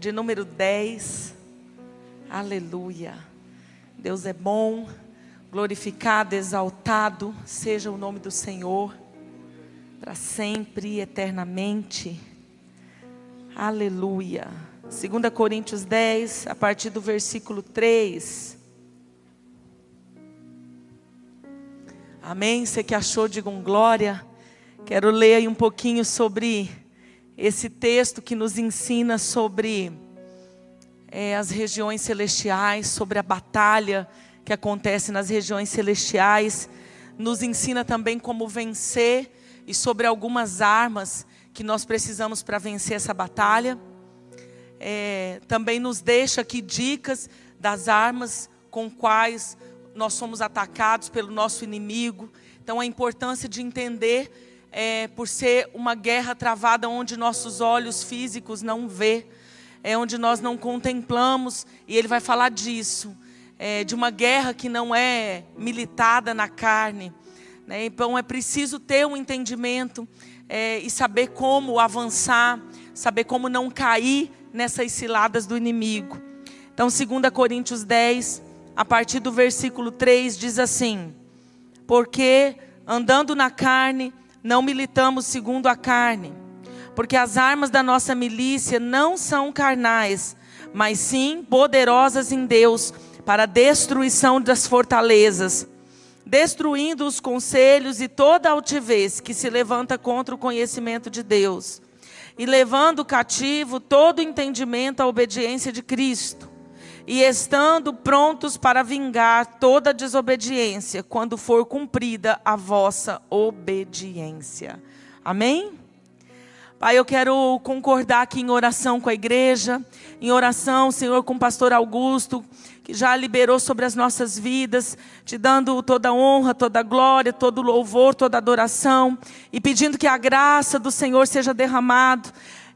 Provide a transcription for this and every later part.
de número 10. Aleluia. Deus é bom, glorificado, exaltado seja o nome do Senhor, para sempre e eternamente. Aleluia. 2 Coríntios 10, a partir do versículo 3. Amém? Você que achou, digam glória. Quero ler aí um pouquinho sobre esse texto que nos ensina sobre é, as regiões celestiais, sobre a batalha que acontece nas regiões celestiais. Nos ensina também como vencer e sobre algumas armas que nós precisamos para vencer essa batalha. É, também nos deixa aqui dicas das armas com quais nós somos atacados pelo nosso inimigo. Então, a importância de entender é, por ser uma guerra travada onde nossos olhos físicos não vê, é onde nós não contemplamos, e ele vai falar disso, é, de uma guerra que não é militada na carne. Né? Então é preciso ter um entendimento é, e saber como avançar, saber como não cair nessas ciladas do inimigo. Então, 2 Coríntios 10, a partir do versículo 3, diz assim: Porque andando na carne, não militamos segundo a carne, porque as armas da nossa milícia não são carnais, mas sim poderosas em Deus para a destruição das fortalezas, destruindo os conselhos e toda altivez que se levanta contra o conhecimento de Deus, e levando cativo todo entendimento à obediência de Cristo e estando prontos para vingar toda desobediência, quando for cumprida a vossa obediência. Amém? Pai, eu quero concordar aqui em oração com a igreja, em oração, Senhor, com o pastor Augusto, que já liberou sobre as nossas vidas, te dando toda honra, toda glória, todo louvor, toda adoração, e pedindo que a graça do Senhor seja derramado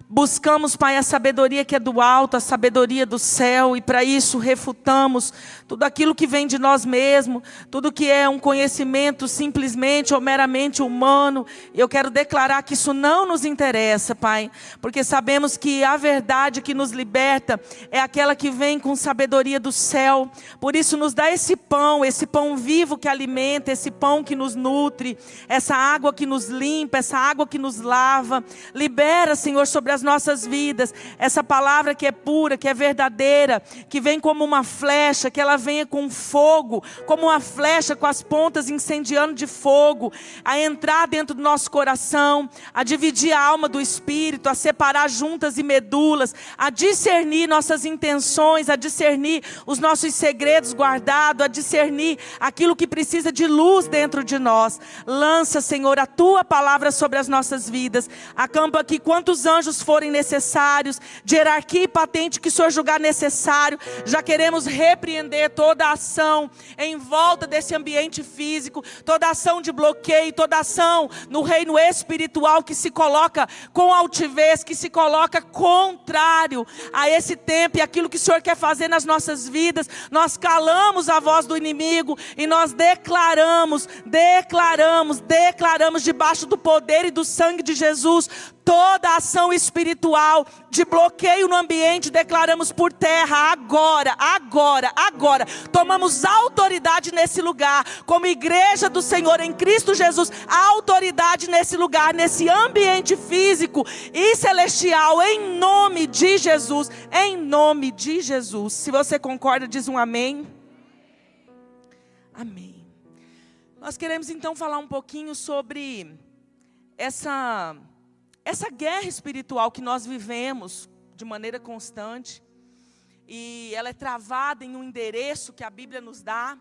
Buscamos, Pai, a sabedoria que é do alto, a sabedoria do céu, e para isso refutamos tudo aquilo que vem de nós mesmos, tudo que é um conhecimento simplesmente ou meramente humano. Eu quero declarar que isso não nos interessa, Pai, porque sabemos que a verdade que nos liberta é aquela que vem com sabedoria do céu. Por isso, nos dá esse pão, esse pão vivo que alimenta, esse pão que nos nutre, essa água que nos limpa, essa água que nos lava. Libera, Senhor, sobre as nossas vidas, essa palavra que é pura, que é verdadeira, que vem como uma flecha, que ela venha com fogo, como uma flecha com as pontas incendiando de fogo, a entrar dentro do nosso coração, a dividir a alma do espírito, a separar juntas e medulas, a discernir nossas intenções, a discernir os nossos segredos guardados, a discernir aquilo que precisa de luz dentro de nós. Lança, Senhor, a tua palavra sobre as nossas vidas. Acampa aqui quantos anjos forem necessários, de hierarquia e patente que o Senhor julgar necessário. Já queremos repreender toda ação em volta desse ambiente físico, toda ação de bloqueio, toda ação no reino espiritual que se coloca com altivez, que se coloca contrário a esse tempo e aquilo que o Senhor quer fazer nas nossas vidas. Nós calamos a voz do inimigo e nós declaramos, declaramos, declaramos debaixo do poder e do sangue de Jesus toda ação espiritual de bloqueio no ambiente, declaramos por terra agora, agora, agora. Tomamos autoridade nesse lugar, como igreja do Senhor em Cristo Jesus, autoridade nesse lugar, nesse ambiente físico e celestial, em nome de Jesus, em nome de Jesus. Se você concorda, diz um amém. Amém. Nós queremos então falar um pouquinho sobre essa essa guerra espiritual que nós vivemos de maneira constante, e ela é travada em um endereço que a Bíblia nos dá,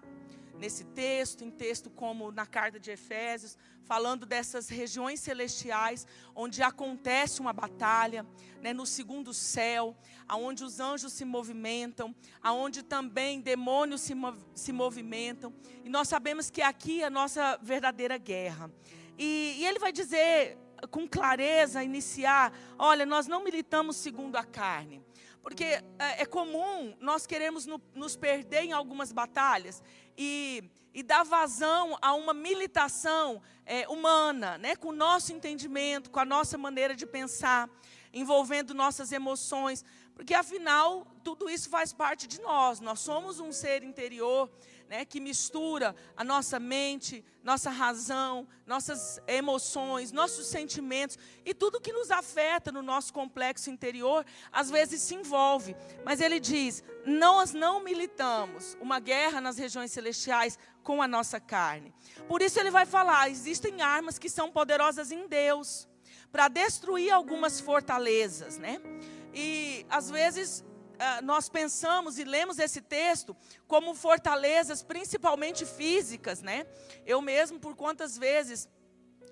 nesse texto, em texto como na carta de Efésios, falando dessas regiões celestiais onde acontece uma batalha, né, no segundo céu, aonde os anjos se movimentam, aonde também demônios se, mov se movimentam. E nós sabemos que aqui é a nossa verdadeira guerra. E, e ele vai dizer com clareza, iniciar: olha, nós não militamos segundo a carne. Porque é, é comum nós queremos no, nos perder em algumas batalhas e, e dar vazão a uma militação é, humana, né, com o nosso entendimento, com a nossa maneira de pensar, envolvendo nossas emoções. Porque afinal, tudo isso faz parte de nós. Nós somos um ser interior né, que mistura a nossa mente, nossa razão, nossas emoções, nossos sentimentos e tudo que nos afeta no nosso complexo interior, às vezes se envolve. Mas ele diz: nós não militamos uma guerra nas regiões celestiais com a nossa carne. Por isso ele vai falar: existem armas que são poderosas em Deus para destruir algumas fortalezas, né? E às vezes nós pensamos e lemos esse texto como fortalezas, principalmente físicas, né? Eu mesmo, por quantas vezes,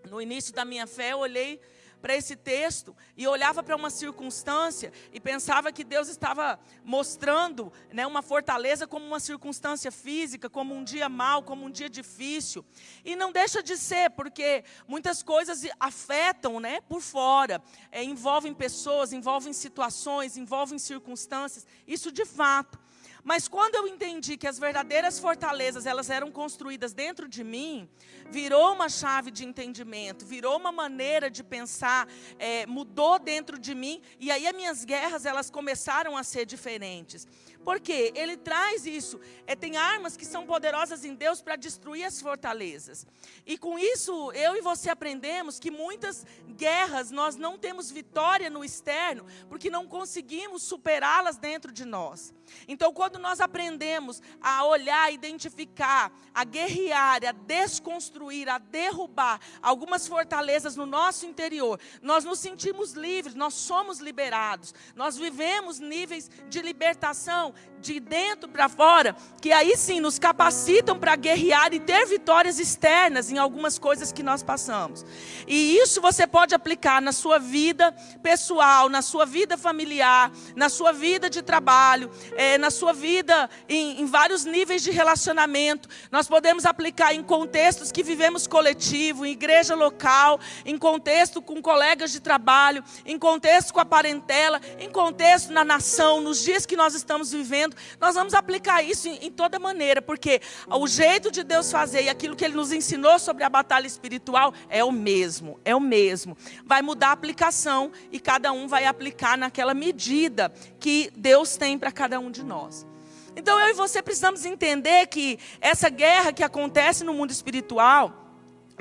no início da minha fé, eu olhei para esse texto e olhava para uma circunstância e pensava que Deus estava mostrando né, uma fortaleza como uma circunstância física, como um dia mau, como um dia difícil. E não deixa de ser, porque muitas coisas afetam né, por fora, é, envolvem pessoas, envolvem situações, envolvem circunstâncias. Isso de fato. Mas quando eu entendi que as verdadeiras fortalezas elas eram construídas dentro de mim, virou uma chave de entendimento, virou uma maneira de pensar, é, mudou dentro de mim e aí as minhas guerras elas começaram a ser diferentes. Porque ele traz isso. É, tem armas que são poderosas em Deus para destruir as fortalezas. E com isso, eu e você aprendemos que muitas guerras nós não temos vitória no externo, porque não conseguimos superá-las dentro de nós. Então, quando nós aprendemos a olhar, a identificar, a guerrear, a desconstruir, a derrubar algumas fortalezas no nosso interior, nós nos sentimos livres, nós somos liberados, nós vivemos níveis de libertação de dentro para fora, que aí sim nos capacitam para guerrear e ter vitórias externas em algumas coisas que nós passamos. E isso você pode aplicar na sua vida pessoal, na sua vida familiar, na sua vida de trabalho, é, na sua vida em, em vários níveis de relacionamento. Nós podemos aplicar em contextos que vivemos coletivo, em igreja local, em contexto com colegas de trabalho, em contexto com a parentela, em contexto na nação, nos dias que nós estamos vivendo nós vamos aplicar isso em, em toda maneira, porque o jeito de Deus fazer e aquilo que Ele nos ensinou sobre a batalha espiritual é o mesmo, é o mesmo. Vai mudar a aplicação e cada um vai aplicar naquela medida que Deus tem para cada um de nós. Então eu e você precisamos entender que essa guerra que acontece no mundo espiritual,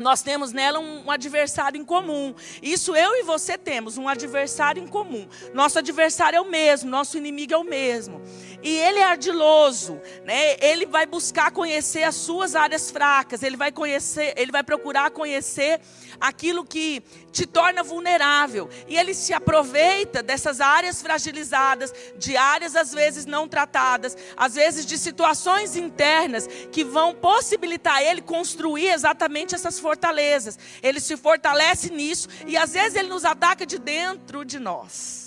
nós temos nela um, um, adversário em comum. Isso eu e você temos, um adversário em comum. Nosso adversário é o mesmo, nosso inimigo é o mesmo. E ele é ardiloso, né? Ele vai buscar conhecer as suas áreas fracas, ele vai conhecer, ele vai procurar conhecer aquilo que te torna vulnerável. E ele se aproveita dessas áreas fragilizadas, de áreas às vezes não tratadas, às vezes de situações internas que vão possibilitar ele construir exatamente essas fortalezas. Ele se fortalece nisso e às vezes ele nos ataca de dentro de nós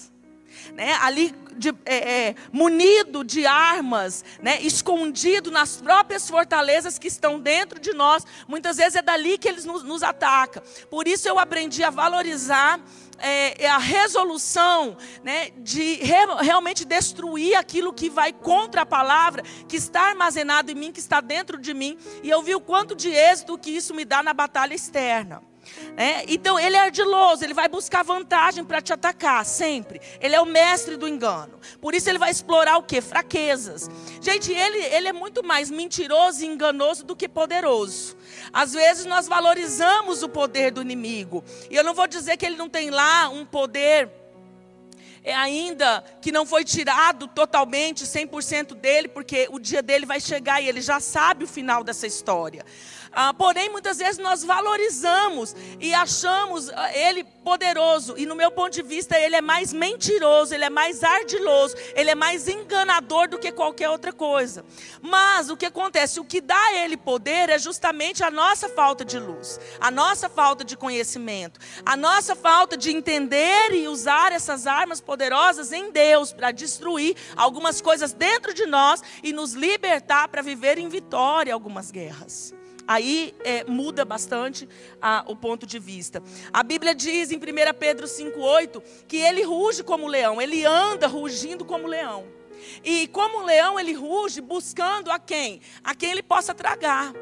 né, ali de, é, é, munido de armas, né, escondido nas próprias fortalezas que estão dentro de nós. Muitas vezes é dali que eles nos, nos atacam. Por isso eu aprendi a valorizar é, é a resolução né, de re, realmente destruir aquilo que vai contra a palavra, que está armazenado em mim, que está dentro de mim. E eu vi o quanto de êxito que isso me dá na batalha externa. É, então ele é ardiloso, ele vai buscar vantagem para te atacar, sempre. Ele é o mestre do engano. Por isso ele vai explorar o que? Fraquezas. Gente, ele, ele é muito mais mentiroso e enganoso do que poderoso. Às vezes nós valorizamos o poder do inimigo. E eu não vou dizer que ele não tem lá um poder é ainda que não foi tirado totalmente, 100% dele, porque o dia dele vai chegar e ele já sabe o final dessa história. Ah, porém, muitas vezes nós valorizamos e achamos ah, ele poderoso. E no meu ponto de vista, ele é mais mentiroso, ele é mais ardiloso, ele é mais enganador do que qualquer outra coisa. Mas o que acontece? O que dá a ele poder é justamente a nossa falta de luz, a nossa falta de conhecimento, a nossa falta de entender e usar essas armas poderosas em Deus para destruir algumas coisas dentro de nós e nos libertar para viver em vitória algumas guerras. Aí é, muda bastante a, o ponto de vista. A Bíblia diz em 1 Pedro 5,8 que ele ruge como leão, ele anda rugindo como leão. E como leão, ele ruge buscando a quem? A quem ele possa tragar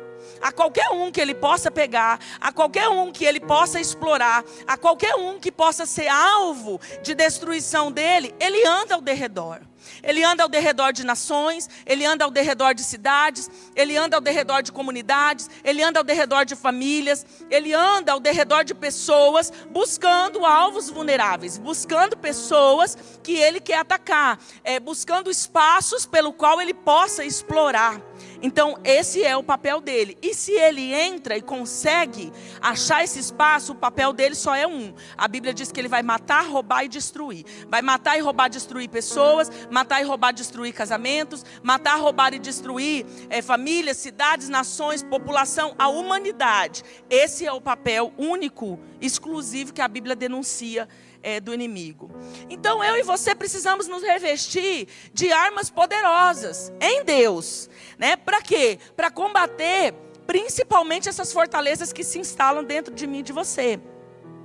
a qualquer um que ele possa pegar, a qualquer um que ele possa explorar, a qualquer um que possa ser alvo de destruição dele, ele anda ao derredor. Ele anda ao derredor de nações, ele anda ao derredor de cidades, ele anda ao derredor de comunidades, ele anda ao derredor de famílias, ele anda ao derredor de pessoas, buscando alvos vulneráveis, buscando pessoas que ele quer atacar, é, buscando espaços pelo qual ele possa explorar. Então, esse é o papel dele. E se ele entra e consegue achar esse espaço, o papel dele só é um. A Bíblia diz que ele vai matar, roubar e destruir. Vai matar e roubar, destruir pessoas, matar e roubar, destruir casamentos, matar, roubar e destruir é, famílias, cidades, nações, população, a humanidade. Esse é o papel único, exclusivo que a Bíblia denuncia é, do inimigo. Então eu e você precisamos nos revestir de armas poderosas em Deus, né? Para quê? Para combater principalmente essas fortalezas que se instalam dentro de mim e de você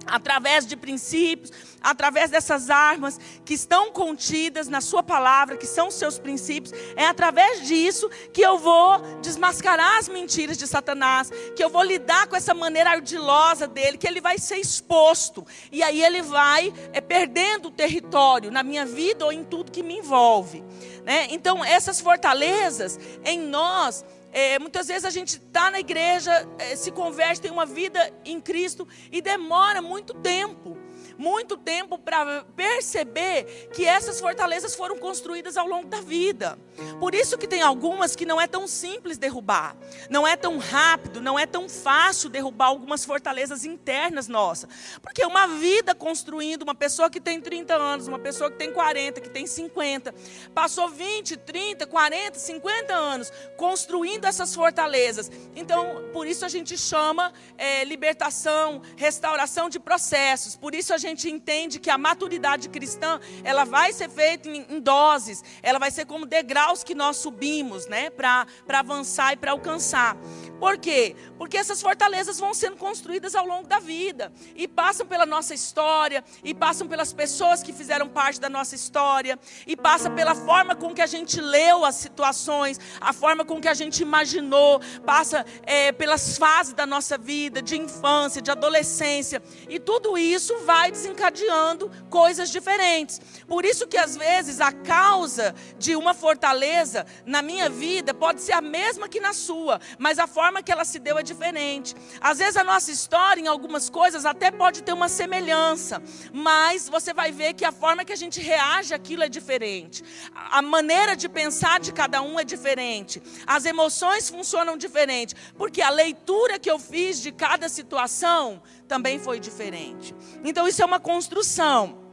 através de princípios, através dessas armas que estão contidas na Sua palavra, que são os seus princípios, é através disso que eu vou desmascarar as mentiras de Satanás, que eu vou lidar com essa maneira ardilosa dele, que ele vai ser exposto, e aí ele vai é, perdendo o território na minha vida ou em tudo que me envolve. Né? Então, essas fortalezas em nós é, muitas vezes a gente está na igreja, é, se converte, tem uma vida em Cristo e demora muito tempo muito tempo para perceber que essas fortalezas foram construídas ao longo da vida. Por isso que tem algumas que não é tão simples derrubar, não é tão rápido, não é tão fácil derrubar algumas fortalezas internas nossas. Porque uma vida construindo, uma pessoa que tem 30 anos, uma pessoa que tem 40, que tem 50, passou 20, 30, 40, 50 anos construindo essas fortalezas. Então, por isso a gente chama é, libertação, restauração de processos. Por isso a gente gente entende que a maturidade cristã, ela vai ser feita em, em doses, ela vai ser como degraus que nós subimos, né, para avançar e para alcançar. Por quê? Porque essas fortalezas vão sendo construídas ao longo da vida e passam pela nossa história, e passam pelas pessoas que fizeram parte da nossa história, e passa pela forma com que a gente leu as situações, a forma com que a gente imaginou, passa é, pelas fases da nossa vida, de infância, de adolescência, e tudo isso vai desencadeando coisas diferentes. Por isso que às vezes a causa de uma fortaleza na minha vida pode ser a mesma que na sua, mas a forma que ela se deu é diferente. Às vezes a nossa história em algumas coisas até pode ter uma semelhança, mas você vai ver que a forma que a gente reage àquilo é diferente. A maneira de pensar de cada um é diferente. As emoções funcionam diferente, porque a leitura que eu fiz de cada situação também foi diferente. Então isso é uma construção.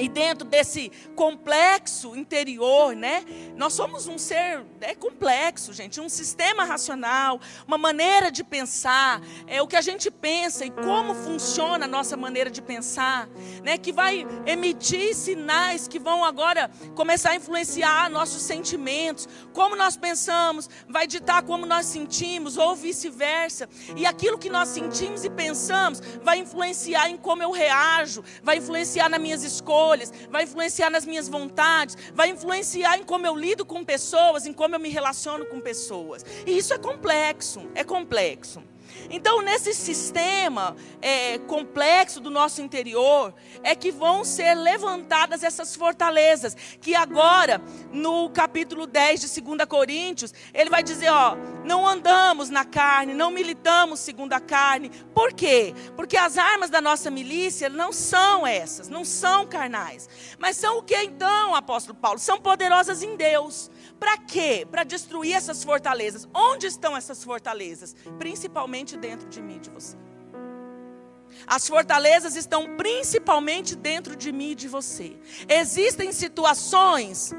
E dentro desse complexo interior, né? Nós somos um ser é complexo, gente, um sistema racional, uma maneira de pensar, é o que a gente pensa e como funciona a nossa maneira de pensar, né? Que vai emitir sinais que vão agora começar a influenciar nossos sentimentos, como nós pensamos, vai ditar como nós sentimos ou vice-versa. E aquilo que nós sentimos e pensamos vai influenciar em como eu reajo, vai influenciar nas minhas escolhas escolhas, vai influenciar nas minhas vontades, vai influenciar em como eu lido com pessoas, em como eu me relaciono com pessoas. E isso é complexo, é complexo. Então, nesse sistema é, complexo do nosso interior, é que vão ser levantadas essas fortalezas. Que agora, no capítulo 10 de 2 Coríntios, ele vai dizer: ó, não andamos na carne, não militamos segundo a carne. Por quê? Porque as armas da nossa milícia não são essas, não são carnais. Mas são o que então, apóstolo Paulo? São poderosas em Deus para quê? Para destruir essas fortalezas. Onde estão essas fortalezas? Principalmente dentro de mim e de você. As fortalezas estão principalmente dentro de mim e de você. Existem situações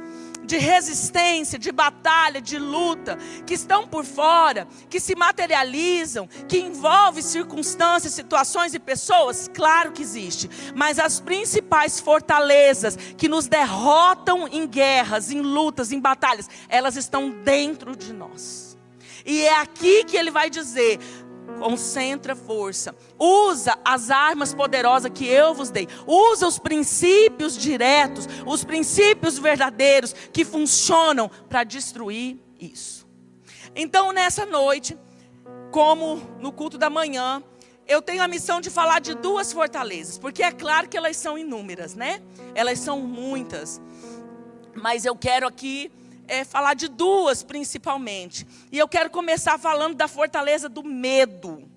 de resistência, de batalha, de luta, que estão por fora, que se materializam, que envolvem circunstâncias, situações e pessoas? Claro que existe. Mas as principais fortalezas que nos derrotam em guerras, em lutas, em batalhas, elas estão dentro de nós. E é aqui que ele vai dizer: Concentra força. Usa as armas poderosas que eu vos dei. Usa os princípios diretos, os princípios verdadeiros que funcionam para destruir isso. Então, nessa noite, como no culto da manhã, eu tenho a missão de falar de duas fortalezas, porque é claro que elas são inúmeras, né? Elas são muitas. Mas eu quero aqui é, falar de duas principalmente. E eu quero começar falando da fortaleza do medo.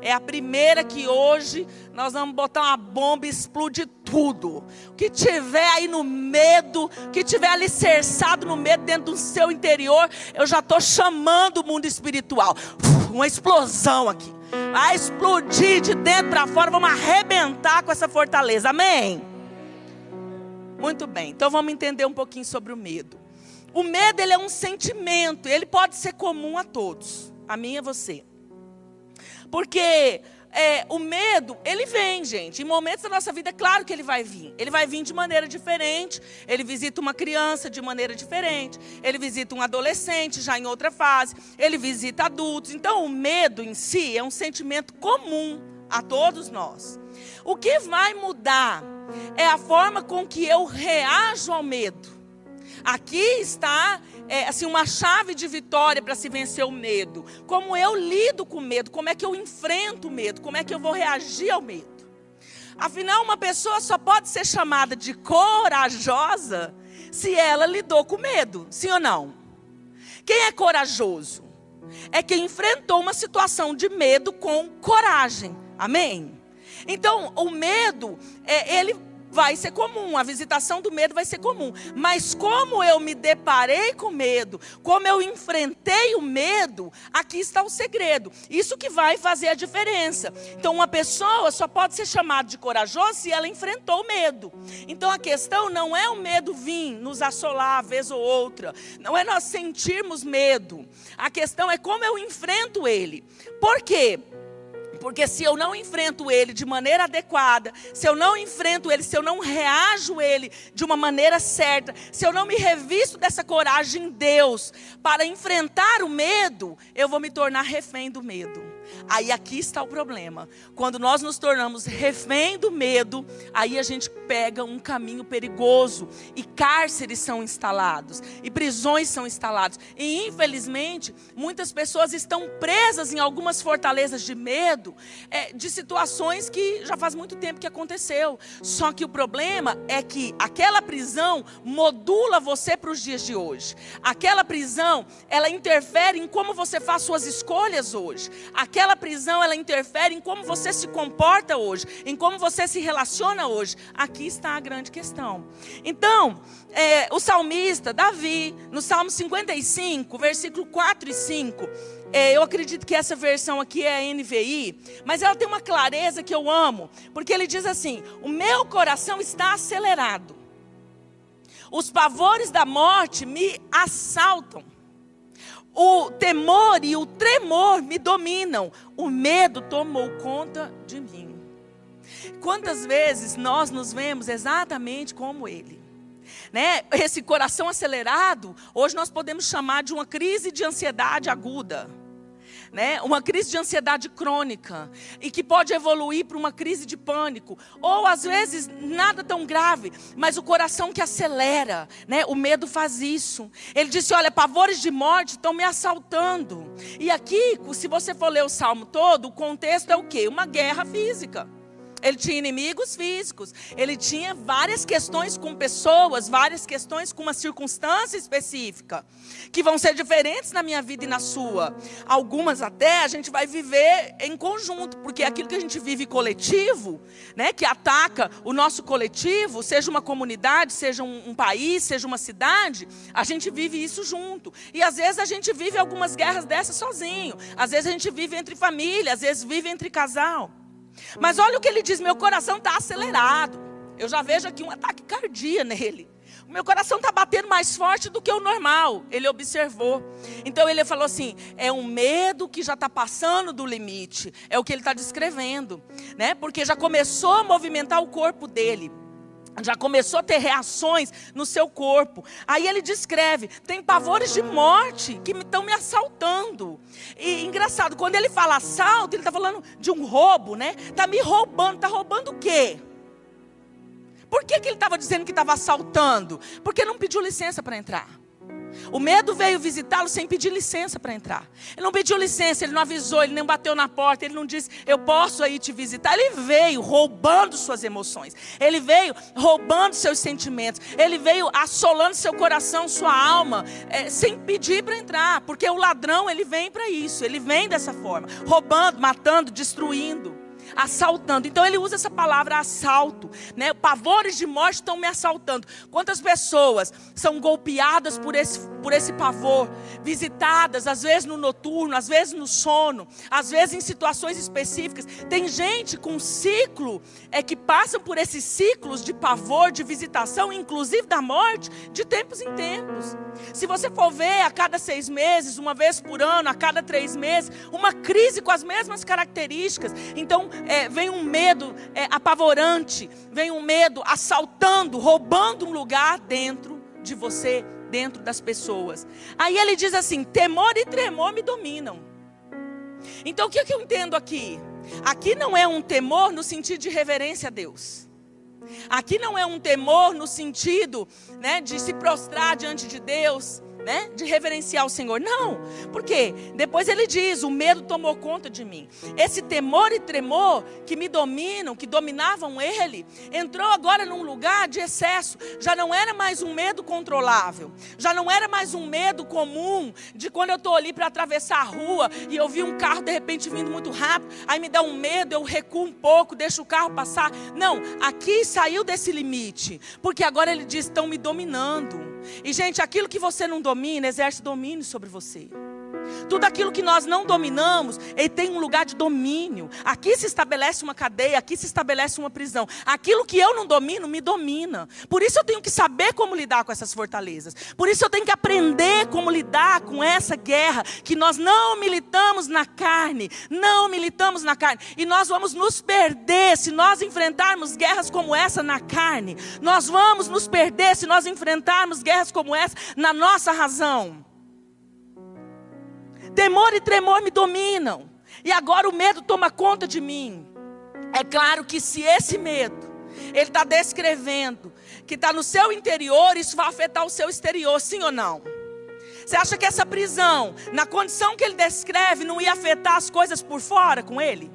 É a primeira que hoje nós vamos botar uma bomba e explodir tudo. O que tiver aí no medo, o que tiver alicerçado no medo dentro do seu interior, eu já estou chamando o mundo espiritual. Uma explosão aqui. Vai explodir de dentro para fora. Vamos arrebentar com essa fortaleza. Amém? Muito bem. Então vamos entender um pouquinho sobre o medo. O medo ele é um sentimento, ele pode ser comum a todos, a mim e a você. Porque é, o medo, ele vem, gente. Em momentos da nossa vida, é claro que ele vai vir. Ele vai vir de maneira diferente. Ele visita uma criança de maneira diferente. Ele visita um adolescente já em outra fase. Ele visita adultos. Então, o medo em si é um sentimento comum a todos nós. O que vai mudar é a forma com que eu reajo ao medo. Aqui está é, assim uma chave de vitória para se vencer o medo. Como eu lido com o medo, como é que eu enfrento o medo, como é que eu vou reagir ao medo. Afinal, uma pessoa só pode ser chamada de corajosa se ela lidou com medo, sim ou não? Quem é corajoso? É quem enfrentou uma situação de medo com coragem. Amém? Então, o medo, é, ele vai ser comum, a visitação do medo vai ser comum. Mas como eu me deparei com medo, como eu enfrentei o medo, aqui está o segredo. Isso que vai fazer a diferença. Então, uma pessoa só pode ser chamada de corajosa se ela enfrentou o medo. Então, a questão não é o medo vir nos assolar vez ou outra, não é nós sentirmos medo. A questão é como eu enfrento ele. Por quê? Porque se eu não enfrento ele de maneira adequada, se eu não enfrento ele, se eu não reajo ele de uma maneira certa, se eu não me revisto dessa coragem em Deus para enfrentar o medo, eu vou me tornar refém do medo. Aí aqui está o problema. Quando nós nos tornamos refém do medo, aí a gente pega um caminho perigoso e cárceres são instalados e prisões são instaladas. E infelizmente, muitas pessoas estão presas em algumas fortalezas de medo, é, de situações que já faz muito tempo que aconteceu. Só que o problema é que aquela prisão modula você para os dias de hoje. Aquela prisão, ela interfere em como você faz suas escolhas hoje. Aquela aquela prisão ela interfere em como você se comporta hoje, em como você se relaciona hoje. Aqui está a grande questão. Então, é, o salmista, Davi, no Salmo 55, versículo 4 e 5, é, eu acredito que essa versão aqui é a NVI, mas ela tem uma clareza que eu amo, porque ele diz assim: O meu coração está acelerado, os pavores da morte me assaltam o temor e o tremor me dominam, o medo tomou conta de mim. Quantas vezes nós nos vemos exatamente como ele? Né? Esse coração acelerado, hoje nós podemos chamar de uma crise de ansiedade aguda. Né? Uma crise de ansiedade crônica e que pode evoluir para uma crise de pânico, ou às vezes nada tão grave, mas o coração que acelera, né? O medo faz isso. Ele disse: "Olha, pavores de morte estão me assaltando". E aqui, se você for ler o salmo todo, o contexto é o quê? Uma guerra física. Ele tinha inimigos físicos, ele tinha várias questões com pessoas, várias questões com uma circunstância específica, que vão ser diferentes na minha vida e na sua. Algumas até a gente vai viver em conjunto, porque aquilo que a gente vive coletivo, né, que ataca o nosso coletivo, seja uma comunidade, seja um, um país, seja uma cidade, a gente vive isso junto. E às vezes a gente vive algumas guerras dessas sozinho, às vezes a gente vive entre família, às vezes vive entre casal. Mas olha o que ele diz: meu coração está acelerado. Eu já vejo aqui um ataque cardíaco nele. O meu coração está batendo mais forte do que o normal. Ele observou. Então ele falou assim: é um medo que já está passando do limite. É o que ele está descrevendo, né? Porque já começou a movimentar o corpo dele já começou a ter reações no seu corpo. Aí ele descreve: tem pavores de morte que estão me assaltando. E engraçado, quando ele fala assalto, ele está falando de um roubo, né? Está me roubando. Está roubando o quê? Por que, que ele estava dizendo que estava assaltando? Porque não pediu licença para entrar. O medo veio visitá-lo sem pedir licença para entrar. Ele não pediu licença, ele não avisou, ele nem bateu na porta, ele não disse, eu posso aí te visitar. Ele veio roubando suas emoções, ele veio roubando seus sentimentos, ele veio assolando seu coração, sua alma, é, sem pedir para entrar, porque o ladrão ele vem para isso, ele vem dessa forma, roubando, matando, destruindo assaltando. Então ele usa essa palavra assalto, né? Pavores de morte estão me assaltando. Quantas pessoas são golpeadas por esse, por esse pavor, visitadas às vezes no noturno, às vezes no sono, às vezes em situações específicas. Tem gente com ciclo é que passam por esses ciclos de pavor, de visitação, inclusive da morte, de tempos em tempos. Se você for ver a cada seis meses, uma vez por ano, a cada três meses, uma crise com as mesmas características. Então é, vem um medo é, apavorante, vem um medo assaltando, roubando um lugar dentro de você, dentro das pessoas. Aí ele diz assim: temor e tremor me dominam. Então o que, é que eu entendo aqui? Aqui não é um temor no sentido de reverência a Deus. Aqui não é um temor no sentido né, de se prostrar diante de Deus, né, de reverenciar o Senhor. Não, porque depois ele diz: o medo tomou conta de mim. Esse temor e tremor que me dominam, que dominavam ele, entrou agora num lugar de excesso. Já não era mais um medo controlável, já não era mais um medo comum de quando eu estou ali para atravessar a rua e eu vi um carro de repente vindo muito rápido, aí me dá um medo, eu recuo um pouco, deixo o carro passar. Não, aqui saiu desse limite, porque agora ele diz: estão me dominando. E gente, aquilo que você não domina, exerce domínio sobre você. Tudo aquilo que nós não dominamos, ele tem um lugar de domínio. Aqui se estabelece uma cadeia, aqui se estabelece uma prisão. Aquilo que eu não domino, me domina. Por isso eu tenho que saber como lidar com essas fortalezas. Por isso eu tenho que aprender como lidar com essa guerra que nós não militamos na carne, não militamos na carne. E nós vamos nos perder se nós enfrentarmos guerras como essa na carne. Nós vamos nos perder se nós enfrentarmos guerras como essa na nossa razão. Temor e tremor me dominam. E agora o medo toma conta de mim. É claro que se esse medo, ele está descrevendo que está no seu interior, isso vai afetar o seu exterior, sim ou não? Você acha que essa prisão, na condição que ele descreve, não ia afetar as coisas por fora com ele?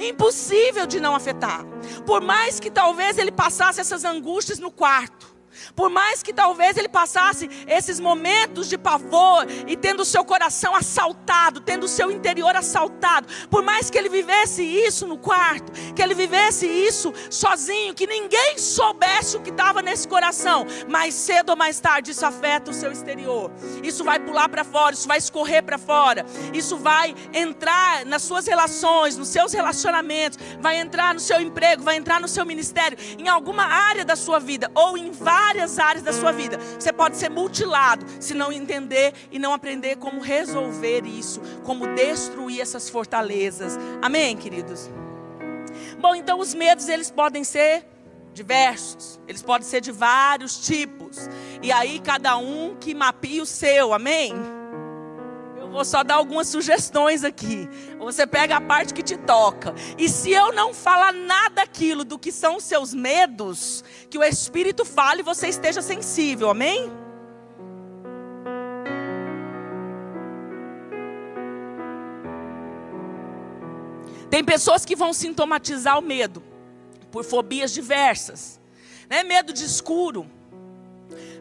Impossível de não afetar. Por mais que talvez ele passasse essas angústias no quarto. Por mais que talvez ele passasse esses momentos de pavor e tendo o seu coração assaltado, tendo o seu interior assaltado, por mais que ele vivesse isso no quarto, que ele vivesse isso sozinho, que ninguém soubesse o que estava nesse coração, mais cedo ou mais tarde isso afeta o seu exterior. Isso vai pular para fora, isso vai escorrer para fora, isso vai entrar nas suas relações, nos seus relacionamentos, vai entrar no seu emprego, vai entrar no seu ministério, em alguma área da sua vida ou em várias várias áreas da sua vida. Você pode ser mutilado se não entender e não aprender como resolver isso, como destruir essas fortalezas. Amém, queridos? Bom, então os medos eles podem ser diversos, eles podem ser de vários tipos. E aí cada um que mapeia o seu, amém? Vou só dar algumas sugestões aqui. Você pega a parte que te toca. E se eu não falar nada daquilo do que são os seus medos, que o Espírito fale e você esteja sensível, amém? Tem pessoas que vão sintomatizar o medo por fobias diversas, né? Medo de escuro,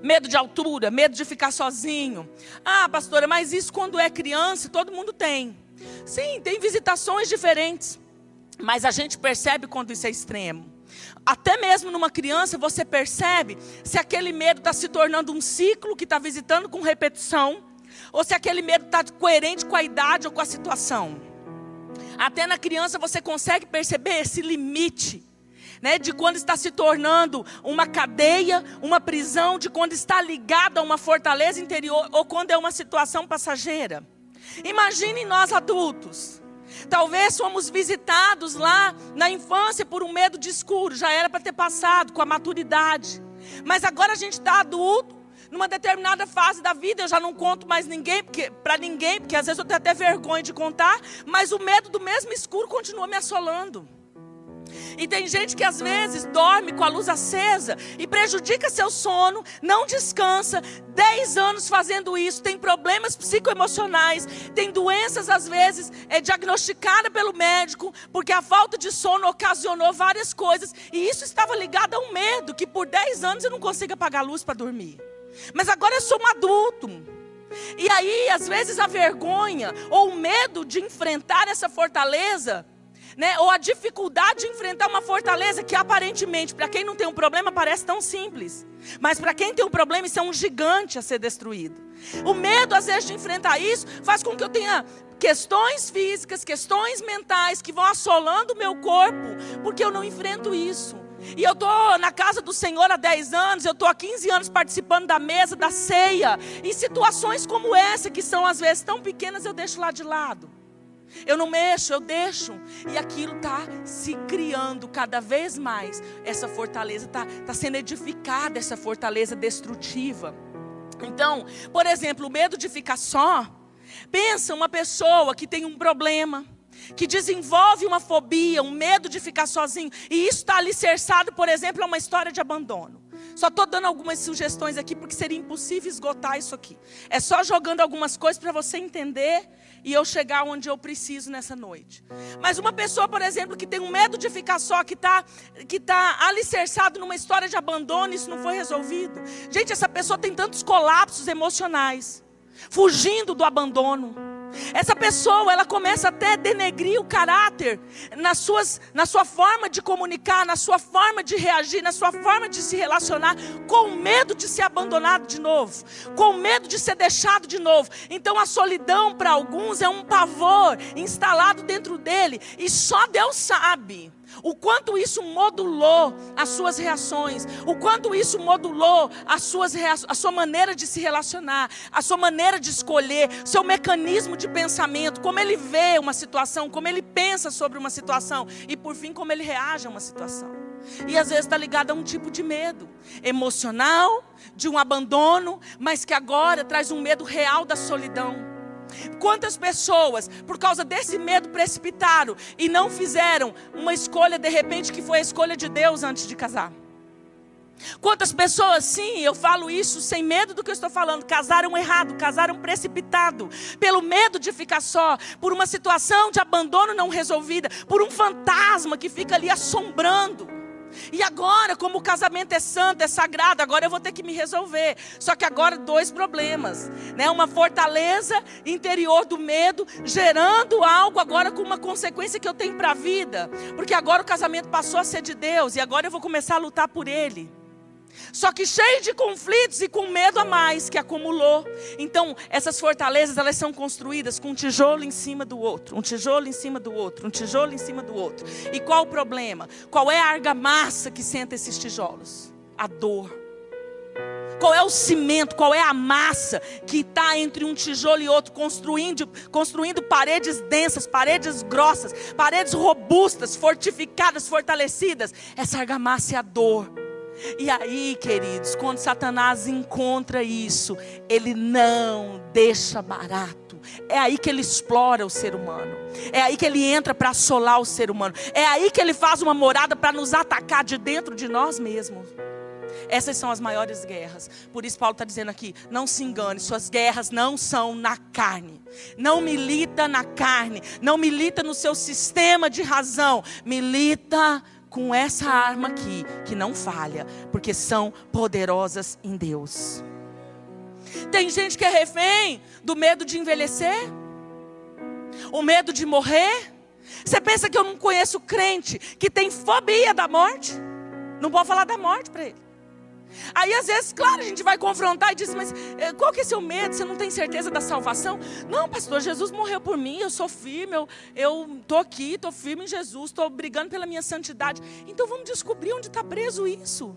medo de altura, medo de ficar sozinho. Ah, pastora, mas isso quando é criança, todo mundo tem. Sim, tem visitações diferentes, mas a gente percebe quando isso é extremo. Até mesmo numa criança, você percebe se aquele medo está se tornando um ciclo que está visitando com repetição, ou se aquele medo está coerente com a idade ou com a situação. Até na criança você consegue perceber esse limite. Né, de quando está se tornando uma cadeia, uma prisão, de quando está ligado a uma fortaleza interior ou quando é uma situação passageira. Imagine nós adultos. Talvez fomos visitados lá na infância por um medo de escuro, já era para ter passado com a maturidade. Mas agora a gente está adulto, numa determinada fase da vida, eu já não conto mais ninguém, para ninguém, porque às vezes eu tenho até vergonha de contar, mas o medo do mesmo escuro continua me assolando. E tem gente que às vezes dorme com a luz acesa e prejudica seu sono, não descansa, dez anos fazendo isso, tem problemas psicoemocionais, tem doenças às vezes é diagnosticada pelo médico, porque a falta de sono ocasionou várias coisas, e isso estava ligado a um medo que por dez anos eu não consigo apagar a luz para dormir. Mas agora eu sou um adulto. E aí, às vezes, a vergonha ou o medo de enfrentar essa fortaleza, né, ou a dificuldade de enfrentar uma fortaleza que aparentemente, para quem não tem um problema, parece tão simples. Mas para quem tem um problema, isso é um gigante a ser destruído. O medo, às vezes, de enfrentar isso, faz com que eu tenha questões físicas, questões mentais que vão assolando o meu corpo, porque eu não enfrento isso. E eu estou na casa do Senhor há 10 anos, eu estou há 15 anos participando da mesa, da ceia. E situações como essa, que são às vezes tão pequenas, eu deixo lá de lado. Eu não mexo, eu deixo. E aquilo está se criando cada vez mais. Essa fortaleza está tá sendo edificada, essa fortaleza destrutiva. Então, por exemplo, o medo de ficar só. Pensa uma pessoa que tem um problema que desenvolve uma fobia, um medo de ficar sozinho, e isso está alicerçado, por exemplo, a uma história de abandono. Só estou dando algumas sugestões aqui, porque seria impossível esgotar isso aqui. É só jogando algumas coisas para você entender e eu chegar onde eu preciso nessa noite. Mas uma pessoa, por exemplo, que tem um medo de ficar só, que está que tá alicerçado numa história de abandono, isso não foi resolvido. Gente, essa pessoa tem tantos colapsos emocionais, fugindo do abandono essa pessoa, ela começa até a denegrir o caráter nas suas, na sua forma de comunicar, na sua forma de reagir, na sua forma de se relacionar, com medo de ser abandonado de novo, com medo de ser deixado de novo. Então a solidão para alguns é um pavor instalado dentro dele e só Deus sabe o quanto isso modulou as suas reações, o quanto isso modulou as suas a sua maneira de se relacionar, a sua maneira de escolher, seu mecanismo de pensamento, como ele vê uma situação, como ele pensa sobre uma situação e por fim como ele reage a uma situação. E às vezes está ligado a um tipo de medo emocional, de um abandono, mas que agora traz um medo real da solidão. Quantas pessoas, por causa desse medo, precipitaram e não fizeram uma escolha, de repente, que foi a escolha de Deus antes de casar? Quantas pessoas, sim, eu falo isso sem medo do que eu estou falando, casaram errado, casaram precipitado, pelo medo de ficar só, por uma situação de abandono não resolvida, por um fantasma que fica ali assombrando. E agora, como o casamento é santo, é sagrado, agora eu vou ter que me resolver. Só que agora dois problemas, né? Uma fortaleza interior do medo, gerando algo agora com uma consequência que eu tenho para a vida, porque agora o casamento passou a ser de Deus e agora eu vou começar a lutar por ele. Só que cheio de conflitos e com medo a mais que acumulou. Então, essas fortalezas, elas são construídas com um tijolo em cima do outro, um tijolo em cima do outro, um tijolo em cima do outro. E qual o problema? Qual é a argamassa que senta esses tijolos? A dor. Qual é o cimento, qual é a massa que está entre um tijolo e outro, construindo, construindo paredes densas, paredes grossas, paredes robustas, fortificadas, fortalecidas? Essa argamassa é a dor E aí, queridos, quando Satanás encontra isso, ele não deixa barato. É aí que ele explora o ser humano. É aí que ele entra para assolar o ser humano. É aí que ele faz uma morada para nos atacar de dentro de nós mesmos. Essas são as maiores guerras. Por isso, Paulo está dizendo aqui: não se engane, suas guerras não são na carne. Não milita na carne. Não milita no seu sistema de razão. Milita com essa arma aqui, que não falha, porque são poderosas em Deus. Tem gente que é refém do medo de envelhecer, o medo de morrer. Você pensa que eu não conheço crente que tem fobia da morte? Não pode falar da morte para ele. Aí às vezes, claro, a gente vai confrontar e diz, mas eh, qual que é seu medo? Você não tem certeza da salvação? Não, pastor, Jesus morreu por mim, eu sou firme, eu estou aqui, estou firme em Jesus, estou brigando pela minha santidade. Então vamos descobrir onde está preso isso.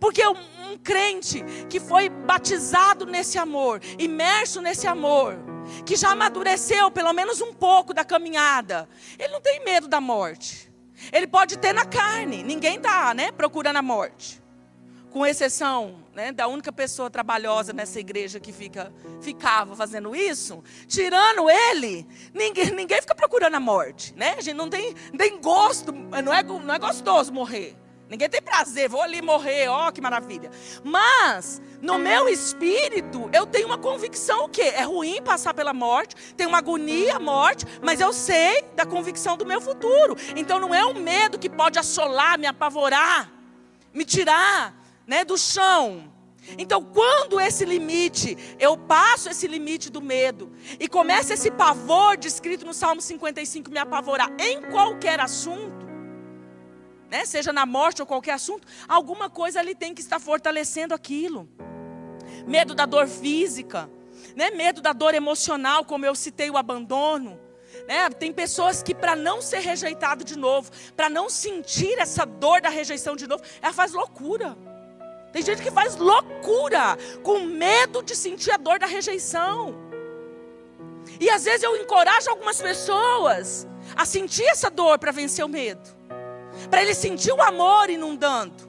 Porque um, um crente que foi batizado nesse amor, imerso nesse amor, que já amadureceu pelo menos um pouco da caminhada, ele não tem medo da morte. Ele pode ter na carne, ninguém está né, procurando a morte com exceção né, da única pessoa trabalhosa nessa igreja que fica, ficava fazendo isso, tirando ele, ninguém, ninguém fica procurando a morte. Né? A gente não tem, nem gosto, não é, não é gostoso morrer. Ninguém tem prazer, vou ali morrer, ó, oh, que maravilha. Mas, no meu espírito, eu tenho uma convicção o quê? É ruim passar pela morte, tem uma agonia a morte, mas eu sei da convicção do meu futuro. Então não é um medo que pode assolar, me apavorar, me tirar né, do chão. Então, quando esse limite, eu passo esse limite do medo e começa esse pavor descrito no Salmo 55 me apavorar em qualquer assunto, né, seja na morte ou qualquer assunto, alguma coisa ali tem que estar fortalecendo aquilo. Medo da dor física, né, medo da dor emocional, como eu citei o abandono. Né? Tem pessoas que, para não ser rejeitado de novo, para não sentir essa dor da rejeição de novo, ela faz loucura. Tem gente que faz loucura com medo de sentir a dor da rejeição. E às vezes eu encorajo algumas pessoas a sentir essa dor para vencer o medo. Para ele sentir o amor inundando.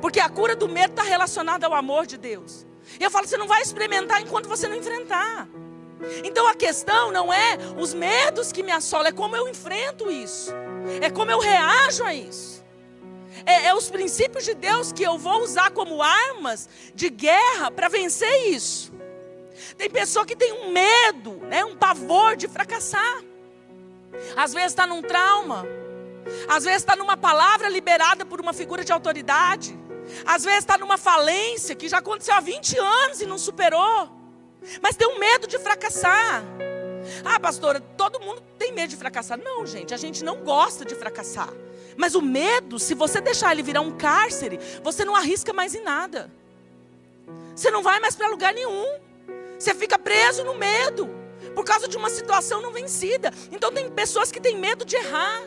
Porque a cura do medo está relacionada ao amor de Deus. E eu falo, você não vai experimentar enquanto você não enfrentar. Então a questão não é os medos que me assolam, é como eu enfrento isso. É como eu reajo a isso é, é os princípios de Deus que eu vou usar como armas de guerra para vencer isso. Tem pessoa que tem um medo, né, um pavor de fracassar. Às vezes está num trauma. Às vezes está numa palavra liberada por uma figura de autoridade. Às vezes está numa falência que já aconteceu há 20 anos e não superou. Mas tem um medo de fracassar. Ah, pastora, todo mundo tem medo de fracassar. Não, gente, a gente não gosta de fracassar. Mas o medo, se você deixar ele virar um cárcere, você não arrisca mais em nada. Você não vai mais para lugar nenhum. Você fica preso no medo, por causa de uma situação não vencida. Então tem pessoas que têm medo de errar,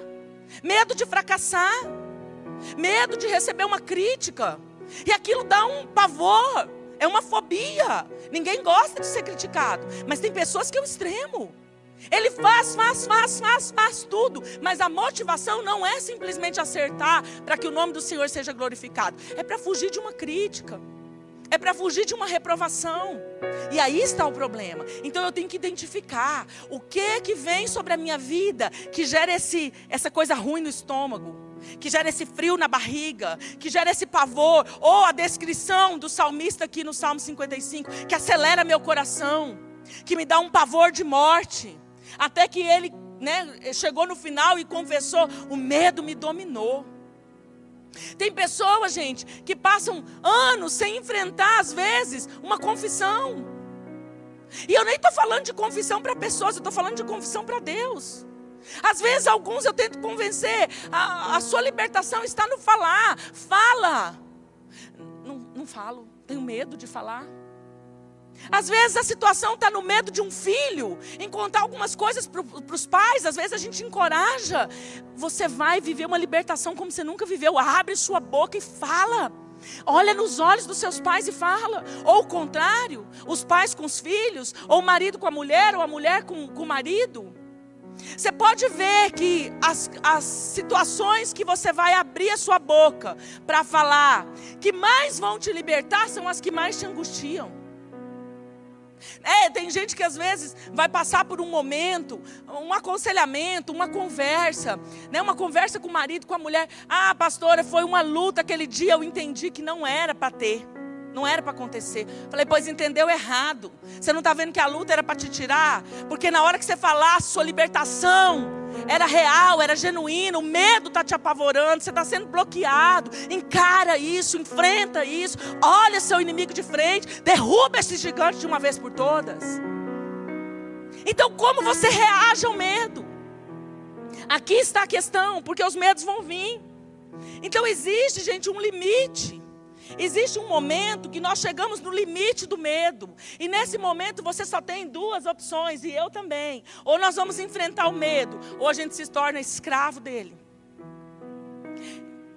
medo de fracassar, medo de receber uma crítica. E aquilo dá um pavor, é uma fobia. Ninguém gosta de ser criticado, mas tem pessoas que é o extremo. Ele faz, faz, faz, faz, faz tudo, mas a motivação não é simplesmente acertar para que o nome do Senhor seja glorificado, é para fugir de uma crítica, é para fugir de uma reprovação. E aí está o problema. Então eu tenho que identificar o que que vem sobre a minha vida que gera esse, essa coisa ruim no estômago, que gera esse frio na barriga, que gera esse pavor, ou a descrição do salmista aqui no Salmo 55, que acelera meu coração, que me dá um pavor de morte. Até que ele né, chegou no final e confessou: o medo me dominou. Tem pessoas, gente, que passam anos sem enfrentar, às vezes, uma confissão. E eu nem estou falando de confissão para pessoas, eu estou falando de confissão para Deus. Às vezes, alguns eu tento convencer, a, a sua libertação está no falar. Fala. Não, não falo, tenho medo de falar. Às vezes a situação está no medo de um filho, em contar algumas coisas para os pais, às vezes a gente encoraja. Você vai viver uma libertação como você nunca viveu. Abre sua boca e fala. Olha nos olhos dos seus pais e fala. Ou o contrário, os pais com os filhos, ou o marido com a mulher, ou a mulher com, com o marido. Você pode ver que as, as situações que você vai abrir a sua boca para falar, que mais vão te libertar, são as que mais te angustiam. É, tem gente que às vezes vai passar por um momento, um aconselhamento, uma conversa, né? uma conversa com o marido, com a mulher. Ah, pastora, foi uma luta aquele dia, eu entendi que não era para ter. Não era para acontecer. Falei, pois entendeu errado. Você não está vendo que a luta era para te tirar? Porque na hora que você falasse sua libertação era real, era genuíno, o medo está te apavorando, você está sendo bloqueado. Encara isso, enfrenta isso, olha seu inimigo de frente, derruba esse gigante de uma vez por todas. Então, como você reage ao medo? Aqui está a questão, porque os medos vão vir. Então, existe, gente, um limite. Existe um momento que nós chegamos no limite do medo. E nesse momento você só tem duas opções, e eu também. Ou nós vamos enfrentar o medo, ou a gente se torna escravo dele.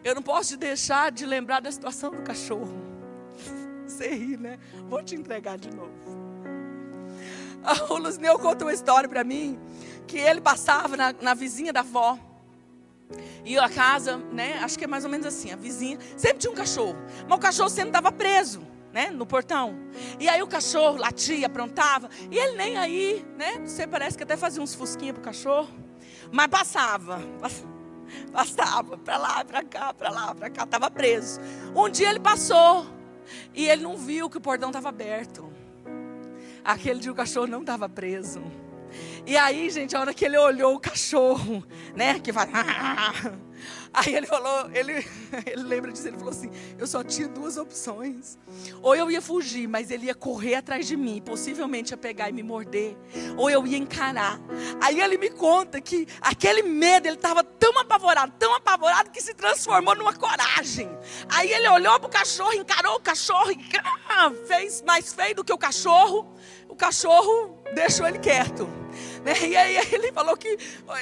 Eu não posso deixar de lembrar da situação do cachorro. Você ri, né? Vou te entregar de novo. O Luzineu contou uma história para mim que ele passava na, na vizinha da avó. E a casa, né? Acho que é mais ou menos assim. A vizinha sempre tinha um cachorro, mas o cachorro sempre estava preso, né? No portão. E aí o cachorro latia, aprontava. E ele nem aí, né? Você parece que até fazia uns fusquinhos pro cachorro, mas passava. Passava para lá, para cá, para lá, para cá, estava preso. Um dia ele passou e ele não viu que o portão estava aberto. Aquele dia o cachorro não estava preso. E aí, gente, a hora que ele olhou o cachorro, né, que vai. Aí ele falou, ele, ele lembra disso, ele falou assim: eu só tinha duas opções. Ou eu ia fugir, mas ele ia correr atrás de mim, possivelmente ia pegar e me morder. Ou eu ia encarar. Aí ele me conta que aquele medo, ele estava tão apavorado, tão apavorado, que se transformou numa coragem. Aí ele olhou para o cachorro, encarou o cachorro e ah, fez mais feio do que o cachorro. O cachorro deixou ele quieto. Né? E aí ele falou que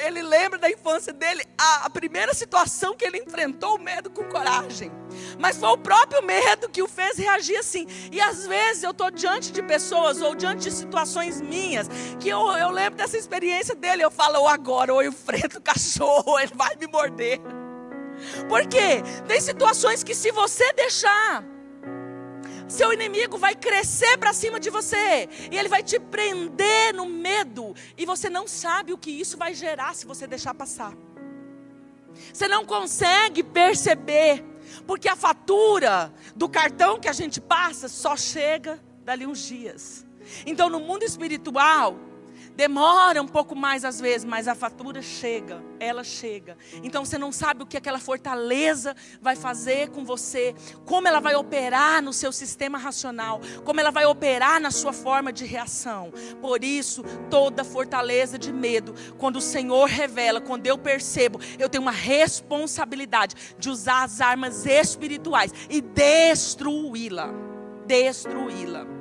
ele lembra da infância dele, a, a primeira situação que ele enfrentou o medo com coragem. Mas foi o próprio medo que o fez reagir assim. E às vezes eu estou diante de pessoas ou diante de situações minhas que eu, eu lembro dessa experiência dele. Eu falo, ou agora, ou eu enfrento o cachorro, ele vai me morder. Por quê? Tem situações que se você deixar seu inimigo vai crescer para cima de você e ele vai te prender no medo e você não sabe o que isso vai gerar se você deixar passar. Você não consegue perceber, porque a fatura do cartão que a gente passa só chega dali uns dias. Então, no mundo espiritual, Demora um pouco mais às vezes, mas a fatura chega, ela chega. Então você não sabe o que aquela fortaleza vai fazer com você, como ela vai operar no seu sistema racional, como ela vai operar na sua forma de reação. Por isso, toda fortaleza de medo, quando o Senhor revela, quando eu percebo, eu tenho uma responsabilidade de usar as armas espirituais e destruí-la. Destruí-la.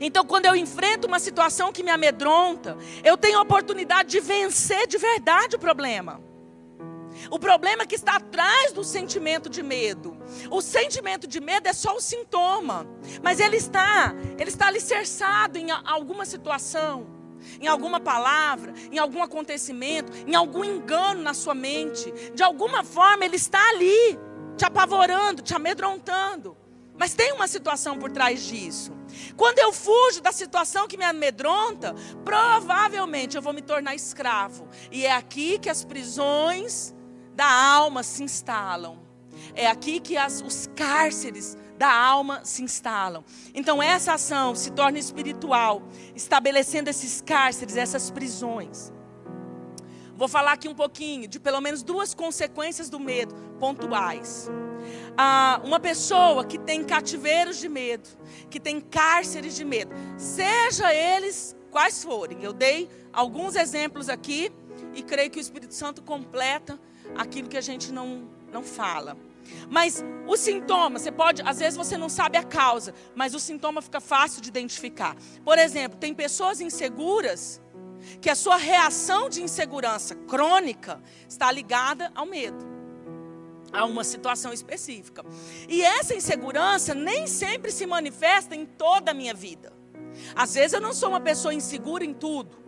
Então, quando eu enfrento uma situação que me amedronta, eu tenho a oportunidade de vencer de verdade o problema. O problema que está atrás do sentimento de medo. O sentimento de medo é só o sintoma, mas ele está, ele está alicerçado em alguma situação, em alguma palavra, em algum acontecimento, em algum engano na sua mente. De alguma forma ele está ali, te apavorando, te amedrontando. Mas tem uma situação por trás disso. Quando eu fujo da situação que me amedronta, provavelmente eu vou me tornar escravo. E é aqui que as prisões da alma se instalam. É aqui que as, os cárceres da alma se instalam. Então essa ação se torna espiritual, estabelecendo esses cárceres, essas prisões. Vou falar aqui um pouquinho de pelo menos duas consequências do medo pontuais. Ah, uma pessoa que tem cativeiros de medo, que tem cárceres de medo, seja eles quais forem. Eu dei alguns exemplos aqui e creio que o Espírito Santo completa aquilo que a gente não, não fala. Mas o sintoma, você pode, às vezes você não sabe a causa, mas o sintoma fica fácil de identificar. Por exemplo, tem pessoas inseguras que a sua reação de insegurança crônica está ligada ao medo, a uma situação específica. E essa insegurança nem sempre se manifesta em toda a minha vida. Às vezes eu não sou uma pessoa insegura em tudo.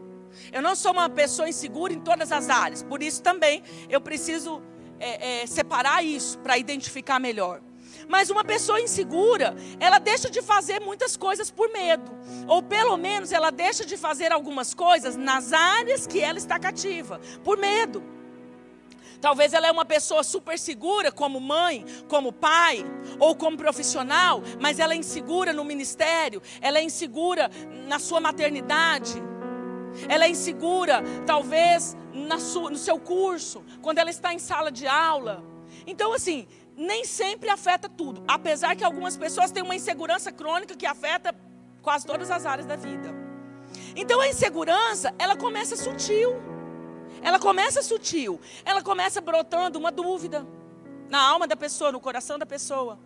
Eu não sou uma pessoa insegura em todas as áreas. Por isso também eu preciso é, é, separar isso para identificar melhor. Mas uma pessoa insegura, ela deixa de fazer muitas coisas por medo. Ou pelo menos ela deixa de fazer algumas coisas nas áreas que ela está cativa, por medo. Talvez ela é uma pessoa super segura, como mãe, como pai, ou como profissional, mas ela é insegura no ministério, ela é insegura na sua maternidade, ela é insegura, talvez, sua, no seu curso, quando ela está em sala de aula. Então, assim, nem sempre afeta tudo, apesar que algumas pessoas têm uma insegurança crônica que afeta quase todas as áreas da vida. Então, a insegurança, ela começa sutil. Ela começa sutil. Ela começa brotando uma dúvida na alma da pessoa, no coração da pessoa.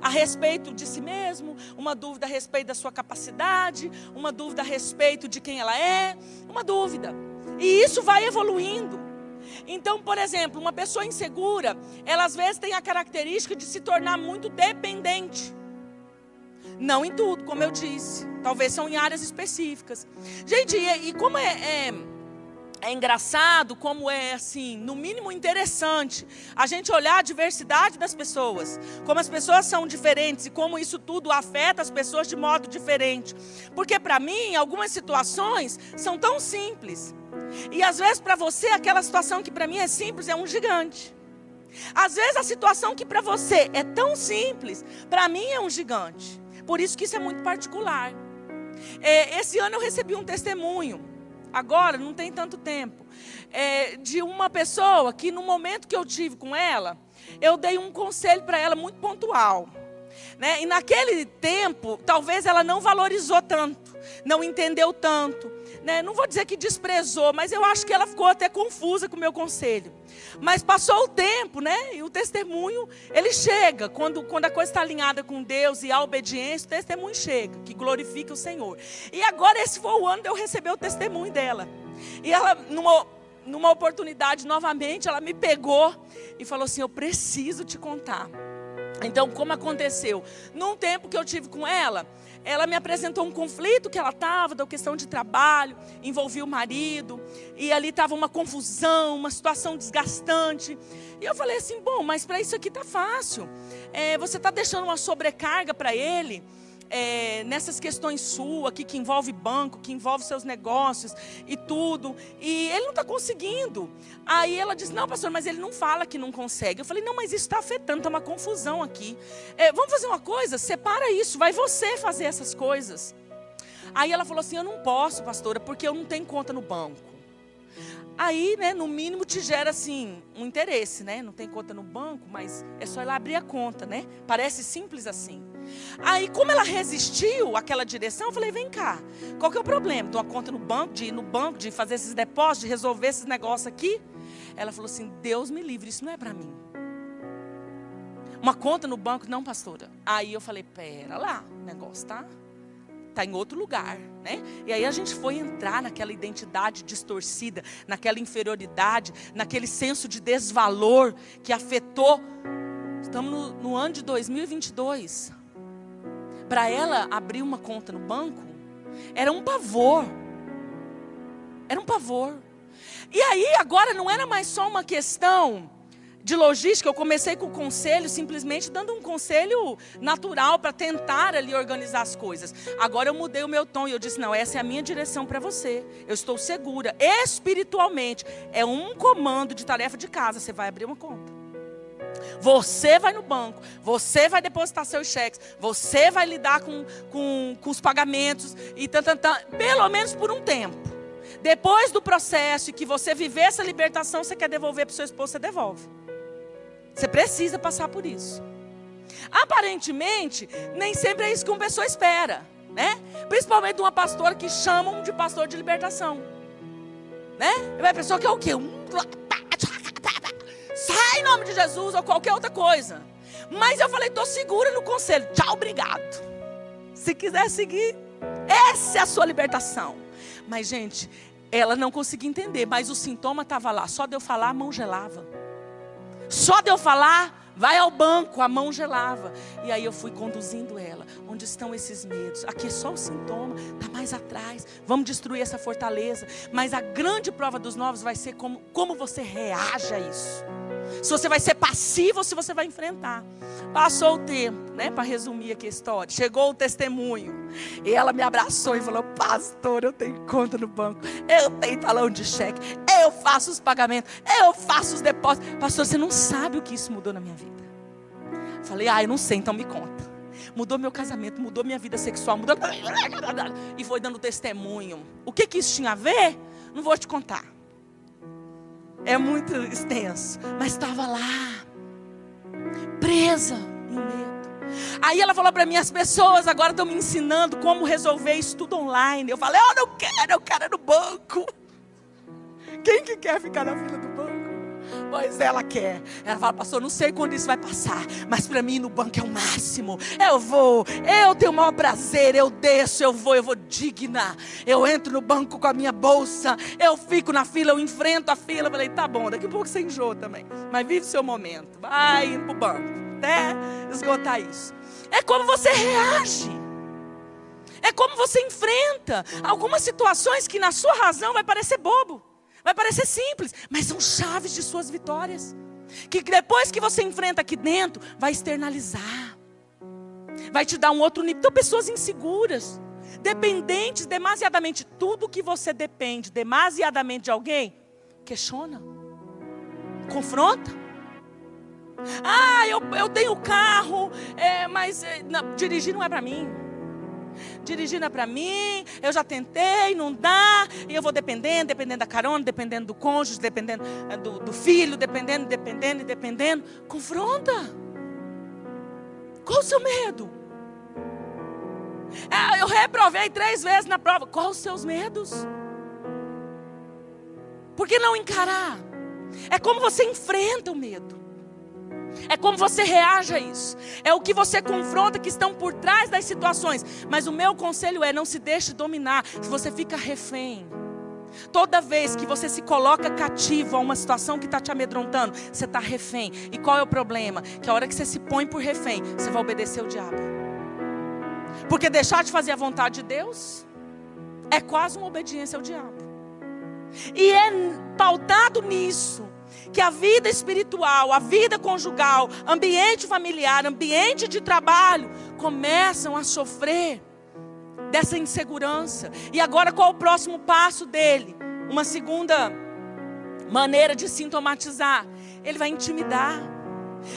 A respeito de si mesmo, uma dúvida a respeito da sua capacidade, uma dúvida a respeito de quem ela é, uma dúvida. E isso vai evoluindo. Então, por exemplo, uma pessoa insegura, ela às vezes tem a característica de se tornar muito dependente. Não em tudo, como eu disse. Talvez são em áreas específicas. Gente, e, e como é, é, é engraçado, como é assim, no mínimo interessante, a gente olhar a diversidade das pessoas, como as pessoas são diferentes e como isso tudo afeta as pessoas de modo diferente. Porque para mim, algumas situações são tão simples e às vezes para você aquela situação que para mim é simples é um gigante. Às vezes a situação que para você é tão simples, para mim é um gigante. Por isso que isso é muito particular. É, esse ano eu recebi um testemunho, agora não tem tanto tempo, é, de uma pessoa que no momento que eu tive com ela, eu dei um conselho para ela muito pontual. Né? E naquele tempo, talvez ela não valorizou tanto, não entendeu tanto né, não vou dizer que desprezou, mas eu acho que ela ficou até confusa com o meu conselho. Mas passou o tempo, né? E o testemunho, ele chega. Quando, quando a coisa está alinhada com Deus e a obediência, o testemunho chega, que glorifica o Senhor. E agora esse foi o ano de eu receber o testemunho dela. E ela, numa, numa oportunidade novamente, ela me pegou e falou assim: Eu preciso te contar. Então, como aconteceu? Num tempo que eu tive com ela, ela me apresentou um conflito que ela estava, da questão de trabalho, envolvia o marido, e ali estava uma confusão, uma situação desgastante. E eu falei assim: bom, mas para isso aqui está fácil. É, você está deixando uma sobrecarga para ele é, nessas questões suas que envolve banco, que envolve seus negócios e tudo. E ele não está conseguindo. Aí ela disse: Não, pastor, mas ele não fala que não consegue. Eu falei: Não, mas isso está afetando, está uma confusão aqui. É, vamos fazer uma coisa? Separa isso, vai você fazer essas coisas. Aí ela falou assim: Eu não posso, pastora, porque eu não tenho conta no banco. Aí, né, no mínimo te gera assim um interesse, né? Não tem conta no banco, mas é só lá abrir a conta, né? Parece simples assim. Aí, como ela resistiu àquela direção, eu falei: vem cá, qual que é o problema? De uma conta no banco, de ir no banco, de fazer esses depósitos, de resolver esses negócios aqui? Ela falou assim: Deus me livre, isso não é para mim. Uma conta no banco, não, pastora. Aí eu falei: pera lá, o negócio tá está em outro lugar, né? E aí a gente foi entrar naquela identidade distorcida, naquela inferioridade, naquele senso de desvalor que afetou. Estamos no, no ano de 2022. Para ela abrir uma conta no banco, era um pavor. Era um pavor. E aí agora não era mais só uma questão de logística, eu comecei com o conselho, simplesmente dando um conselho natural para tentar ali organizar as coisas. Agora eu mudei o meu tom e eu disse: não, essa é a minha direção para você. Eu estou segura, espiritualmente. É um comando de tarefa de casa. Você vai abrir uma conta. Você vai no banco, você vai depositar seus cheques, você vai lidar com, com, com os pagamentos e tant, tant, tant, pelo menos por um tempo. Depois do processo que você viver essa libertação, você quer devolver para o seu esposo, você devolve. Você precisa passar por isso. Aparentemente, nem sempre é isso que uma pessoa espera, né? Principalmente de uma pastora que chamam de pastor de libertação, né? E a pessoa quer o quê? Um... Sai em nome de Jesus ou qualquer outra coisa. Mas eu falei, estou segura no conselho. Tchau, obrigado. Se quiser seguir, essa é a sua libertação. Mas, gente, ela não conseguia entender, mas o sintoma estava lá. Só de eu falar, a mão gelava. Só de eu falar, Vai ao banco, a mão gelava. E aí eu fui conduzindo ela. Onde estão esses medos? Aqui é só o sintoma, está mais atrás. Vamos destruir essa fortaleza. Mas a grande prova dos novos vai ser como, como você reage a isso. Se você vai ser passivo ou se você vai enfrentar. Passou o tempo, né? Para resumir aqui a história. Chegou o testemunho. E ela me abraçou e falou: Pastor, eu tenho conta no banco. Eu tenho talão de cheque. Eu faço os pagamentos. Eu faço os depósitos. Pastor, você não sabe o que isso mudou na minha vida. Falei: Ah, eu não sei, então me conta. Mudou meu casamento, mudou minha vida sexual, mudou. E foi dando testemunho. O que, que isso tinha a ver? Não vou te contar. É muito extenso. Mas estava lá, presa no medo. Aí ela falou para mim: as pessoas agora estão me ensinando como resolver isso tudo online. Eu falei: eu não quero, eu quero no banco. Quem que quer ficar na fila? Pois ela quer. Ela fala, pastor, não sei quando isso vai passar, mas para mim no banco é o máximo. Eu vou, eu tenho o maior prazer, eu desço, eu vou, eu vou digna. Eu entro no banco com a minha bolsa, eu fico na fila, eu enfrento a fila. Eu falei, tá bom, daqui a pouco você enjoa também. Mas vive seu momento. Vai indo pro banco, até esgotar isso. É como você reage. É como você enfrenta algumas situações que na sua razão vai parecer bobo. Vai parecer simples, mas são chaves de suas vitórias. Que depois que você enfrenta aqui dentro, vai externalizar. Vai te dar um outro nível. Então, pessoas inseguras, dependentes demasiadamente. Tudo que você depende demasiadamente de alguém, questiona, confronta. Ah, eu, eu tenho carro, é, mas é, não, dirigir não é para mim dirigindo é para mim, eu já tentei, não dá, e eu vou dependendo, dependendo da carona, dependendo do cônjuge, dependendo eh, do, do filho, dependendo, dependendo, dependendo. Confronta. Qual o seu medo? É, eu reprovei três vezes na prova. Quais os seus medos? Por que não encarar? É como você enfrenta o medo. É como você reage a isso. É o que você confronta que estão por trás das situações. Mas o meu conselho é: não se deixe dominar. Se você fica refém. Toda vez que você se coloca cativo a uma situação que está te amedrontando, você está refém. E qual é o problema? Que a hora que você se põe por refém, você vai obedecer o diabo. Porque deixar de fazer a vontade de Deus é quase uma obediência ao diabo. E é pautado nisso que a vida espiritual, a vida conjugal, ambiente familiar, ambiente de trabalho começam a sofrer dessa insegurança. E agora qual o próximo passo dele? Uma segunda maneira de sintomatizar. Ele vai intimidar.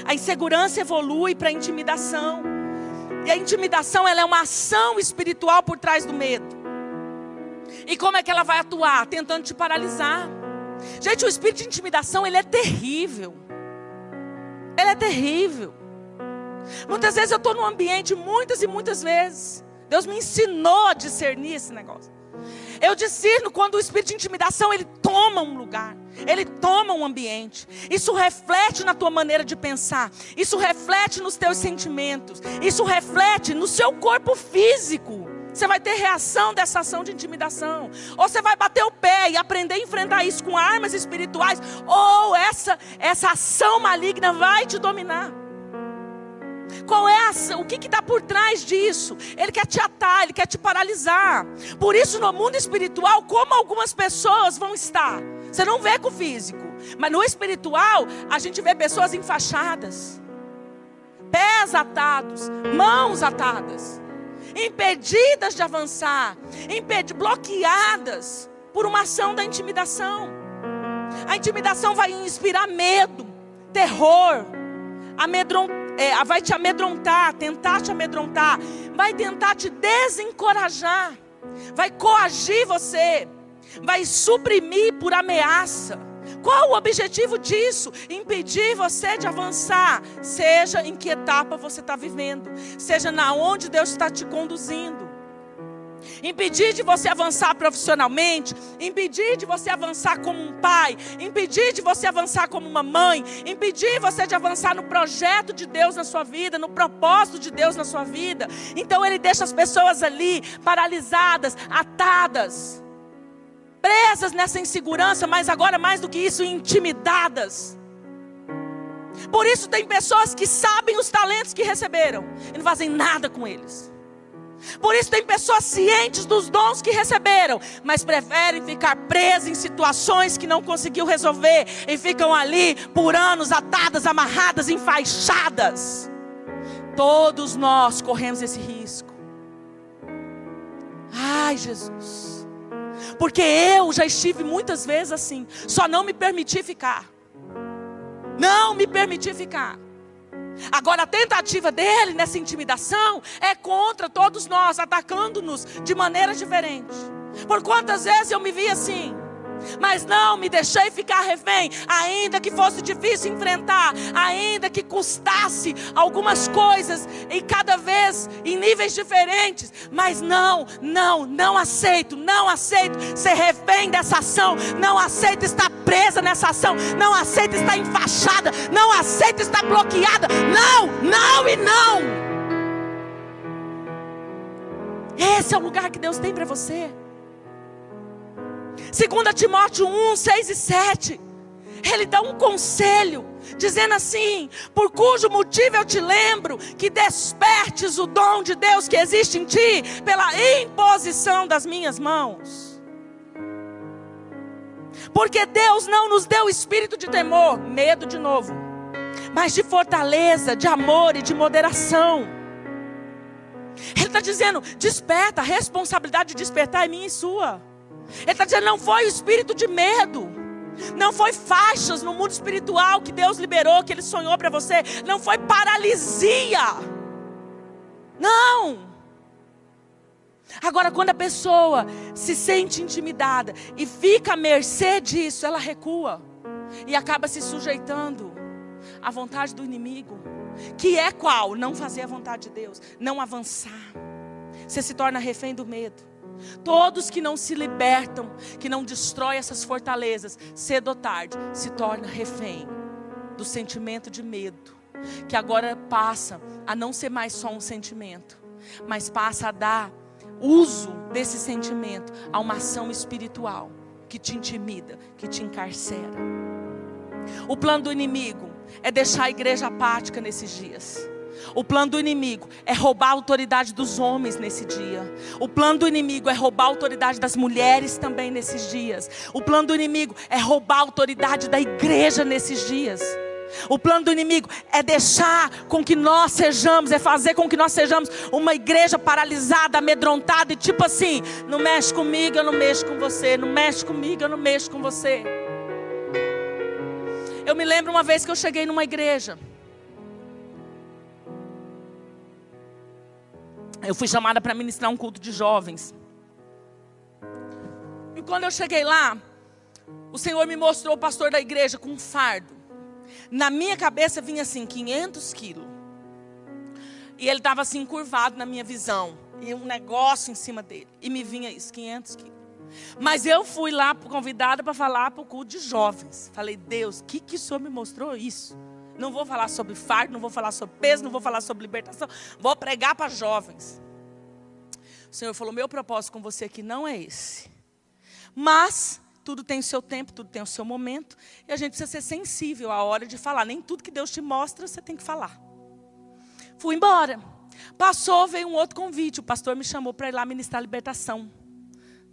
A insegurança evolui para a intimidação. E a intimidação ela é uma ação espiritual por trás do medo. E como é que ela vai atuar? Tentando te paralisar. Gente, o espírito de intimidação, ele é terrível. Ele é terrível. Muitas vezes eu estou num ambiente, muitas e muitas vezes. Deus me ensinou a discernir esse negócio. Eu discerno quando o espírito de intimidação ele toma um lugar, ele toma um ambiente. Isso reflete na tua maneira de pensar, isso reflete nos teus sentimentos, isso reflete no seu corpo físico. Você vai ter reação dessa ação de intimidação. Ou você vai bater o pé e aprender a enfrentar isso com armas espirituais. Ou essa, essa ação maligna vai te dominar. Qual é a? O que está por trás disso? Ele quer te atar, ele quer te paralisar. Por isso, no mundo espiritual, como algumas pessoas vão estar? Você não vê com o físico, mas no espiritual, a gente vê pessoas enfaixadas, pés atados, mãos atadas impedidas de avançar, bloqueadas por uma ação da intimidação. A intimidação vai inspirar medo, terror, é, vai te amedrontar, tentar te amedrontar, vai tentar te desencorajar, vai coagir você, vai suprimir por ameaça. Qual o objetivo disso? Impedir você de avançar, seja em que etapa você está vivendo, seja na onde Deus está te conduzindo. Impedir de você avançar profissionalmente, impedir de você avançar como um pai, impedir de você avançar como uma mãe, impedir você de avançar no projeto de Deus na sua vida, no propósito de Deus na sua vida. Então ele deixa as pessoas ali paralisadas, atadas presas nessa insegurança, mas agora mais do que isso, intimidadas. Por isso tem pessoas que sabem os talentos que receberam e não fazem nada com eles. Por isso tem pessoas cientes dos dons que receberam, mas preferem ficar presas em situações que não conseguiu resolver e ficam ali por anos atadas, amarradas, enfaixadas. Todos nós corremos esse risco. Ai, Jesus. Porque eu já estive muitas vezes assim, só não me permiti ficar. Não me permiti ficar. Agora, a tentativa dele nessa intimidação é contra todos nós, atacando-nos de maneira diferente. Por quantas vezes eu me vi assim? Mas não me deixei ficar refém, ainda que fosse difícil enfrentar, ainda que custasse algumas coisas, e cada vez em níveis diferentes. Mas não, não, não aceito, não aceito ser refém dessa ação, não aceito estar presa nessa ação, não aceito estar enfaixada, não aceito estar bloqueada. Não, não e não. Esse é o lugar que Deus tem para você. 2 Timóteo 1, 6 e 7. Ele dá um conselho, dizendo assim: Por cujo motivo eu te lembro que despertes o dom de Deus que existe em ti, pela imposição das minhas mãos. Porque Deus não nos deu espírito de temor, medo de novo, mas de fortaleza, de amor e de moderação. Ele está dizendo: desperta, a responsabilidade de despertar é minha e sua. Ele está dizendo: não foi o espírito de medo. Não foi faixas no mundo espiritual que Deus liberou, que Ele sonhou para você. Não foi paralisia. Não. Agora, quando a pessoa se sente intimidada e fica à mercê disso, ela recua e acaba se sujeitando à vontade do inimigo, que é qual? Não fazer a vontade de Deus, não avançar. Você se torna refém do medo. Todos que não se libertam, que não destroem essas fortalezas, cedo ou tarde, se torna refém do sentimento de medo, que agora passa a não ser mais só um sentimento, mas passa a dar uso desse sentimento a uma ação espiritual que te intimida, que te encarcera. O plano do inimigo é deixar a igreja apática nesses dias. O plano do inimigo é roubar a autoridade dos homens nesse dia. O plano do inimigo é roubar a autoridade das mulheres também nesses dias. O plano do inimigo é roubar a autoridade da igreja nesses dias. O plano do inimigo é deixar com que nós sejamos, é fazer com que nós sejamos uma igreja paralisada, amedrontada e tipo assim: não mexe comigo, eu não mexo com você, não mexe comigo, eu não mexo com você. Eu me lembro uma vez que eu cheguei numa igreja. Eu fui chamada para ministrar um culto de jovens. E quando eu cheguei lá, o Senhor me mostrou o pastor da igreja com um fardo. Na minha cabeça vinha assim, 500 quilos. E ele estava assim, curvado na minha visão. E um negócio em cima dele. E me vinha isso, 500 quilos. Mas eu fui lá convidada para falar para o culto de jovens. Falei, Deus, o que, que o Senhor me mostrou isso? Não vou falar sobre fardo, não vou falar sobre peso, não vou falar sobre libertação. Vou pregar para jovens. O Senhor falou: meu propósito com você aqui não é esse. Mas tudo tem o seu tempo, tudo tem o seu momento. E a gente precisa ser sensível à hora de falar. Nem tudo que Deus te mostra, você tem que falar. Fui embora. Passou, veio um outro convite. O pastor me chamou para ir lá ministrar a libertação.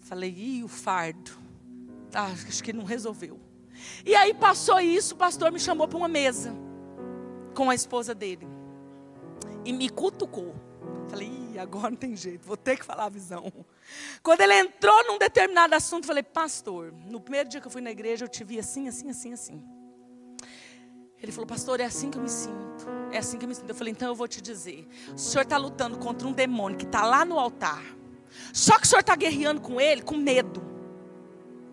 Falei, ih, o fardo. Ah, acho que não resolveu. E aí passou isso, o pastor me chamou para uma mesa com a esposa dele. E me cutucou. Falei, agora não tem jeito, vou ter que falar a visão. Quando ele entrou num determinado assunto, falei, pastor, no primeiro dia que eu fui na igreja, eu te vi assim, assim, assim, assim. Ele falou, pastor, é assim que eu me sinto. É assim que eu me sinto. Eu falei, então eu vou te dizer. O senhor está lutando contra um demônio que está lá no altar. Só que o senhor está guerreando com ele com medo.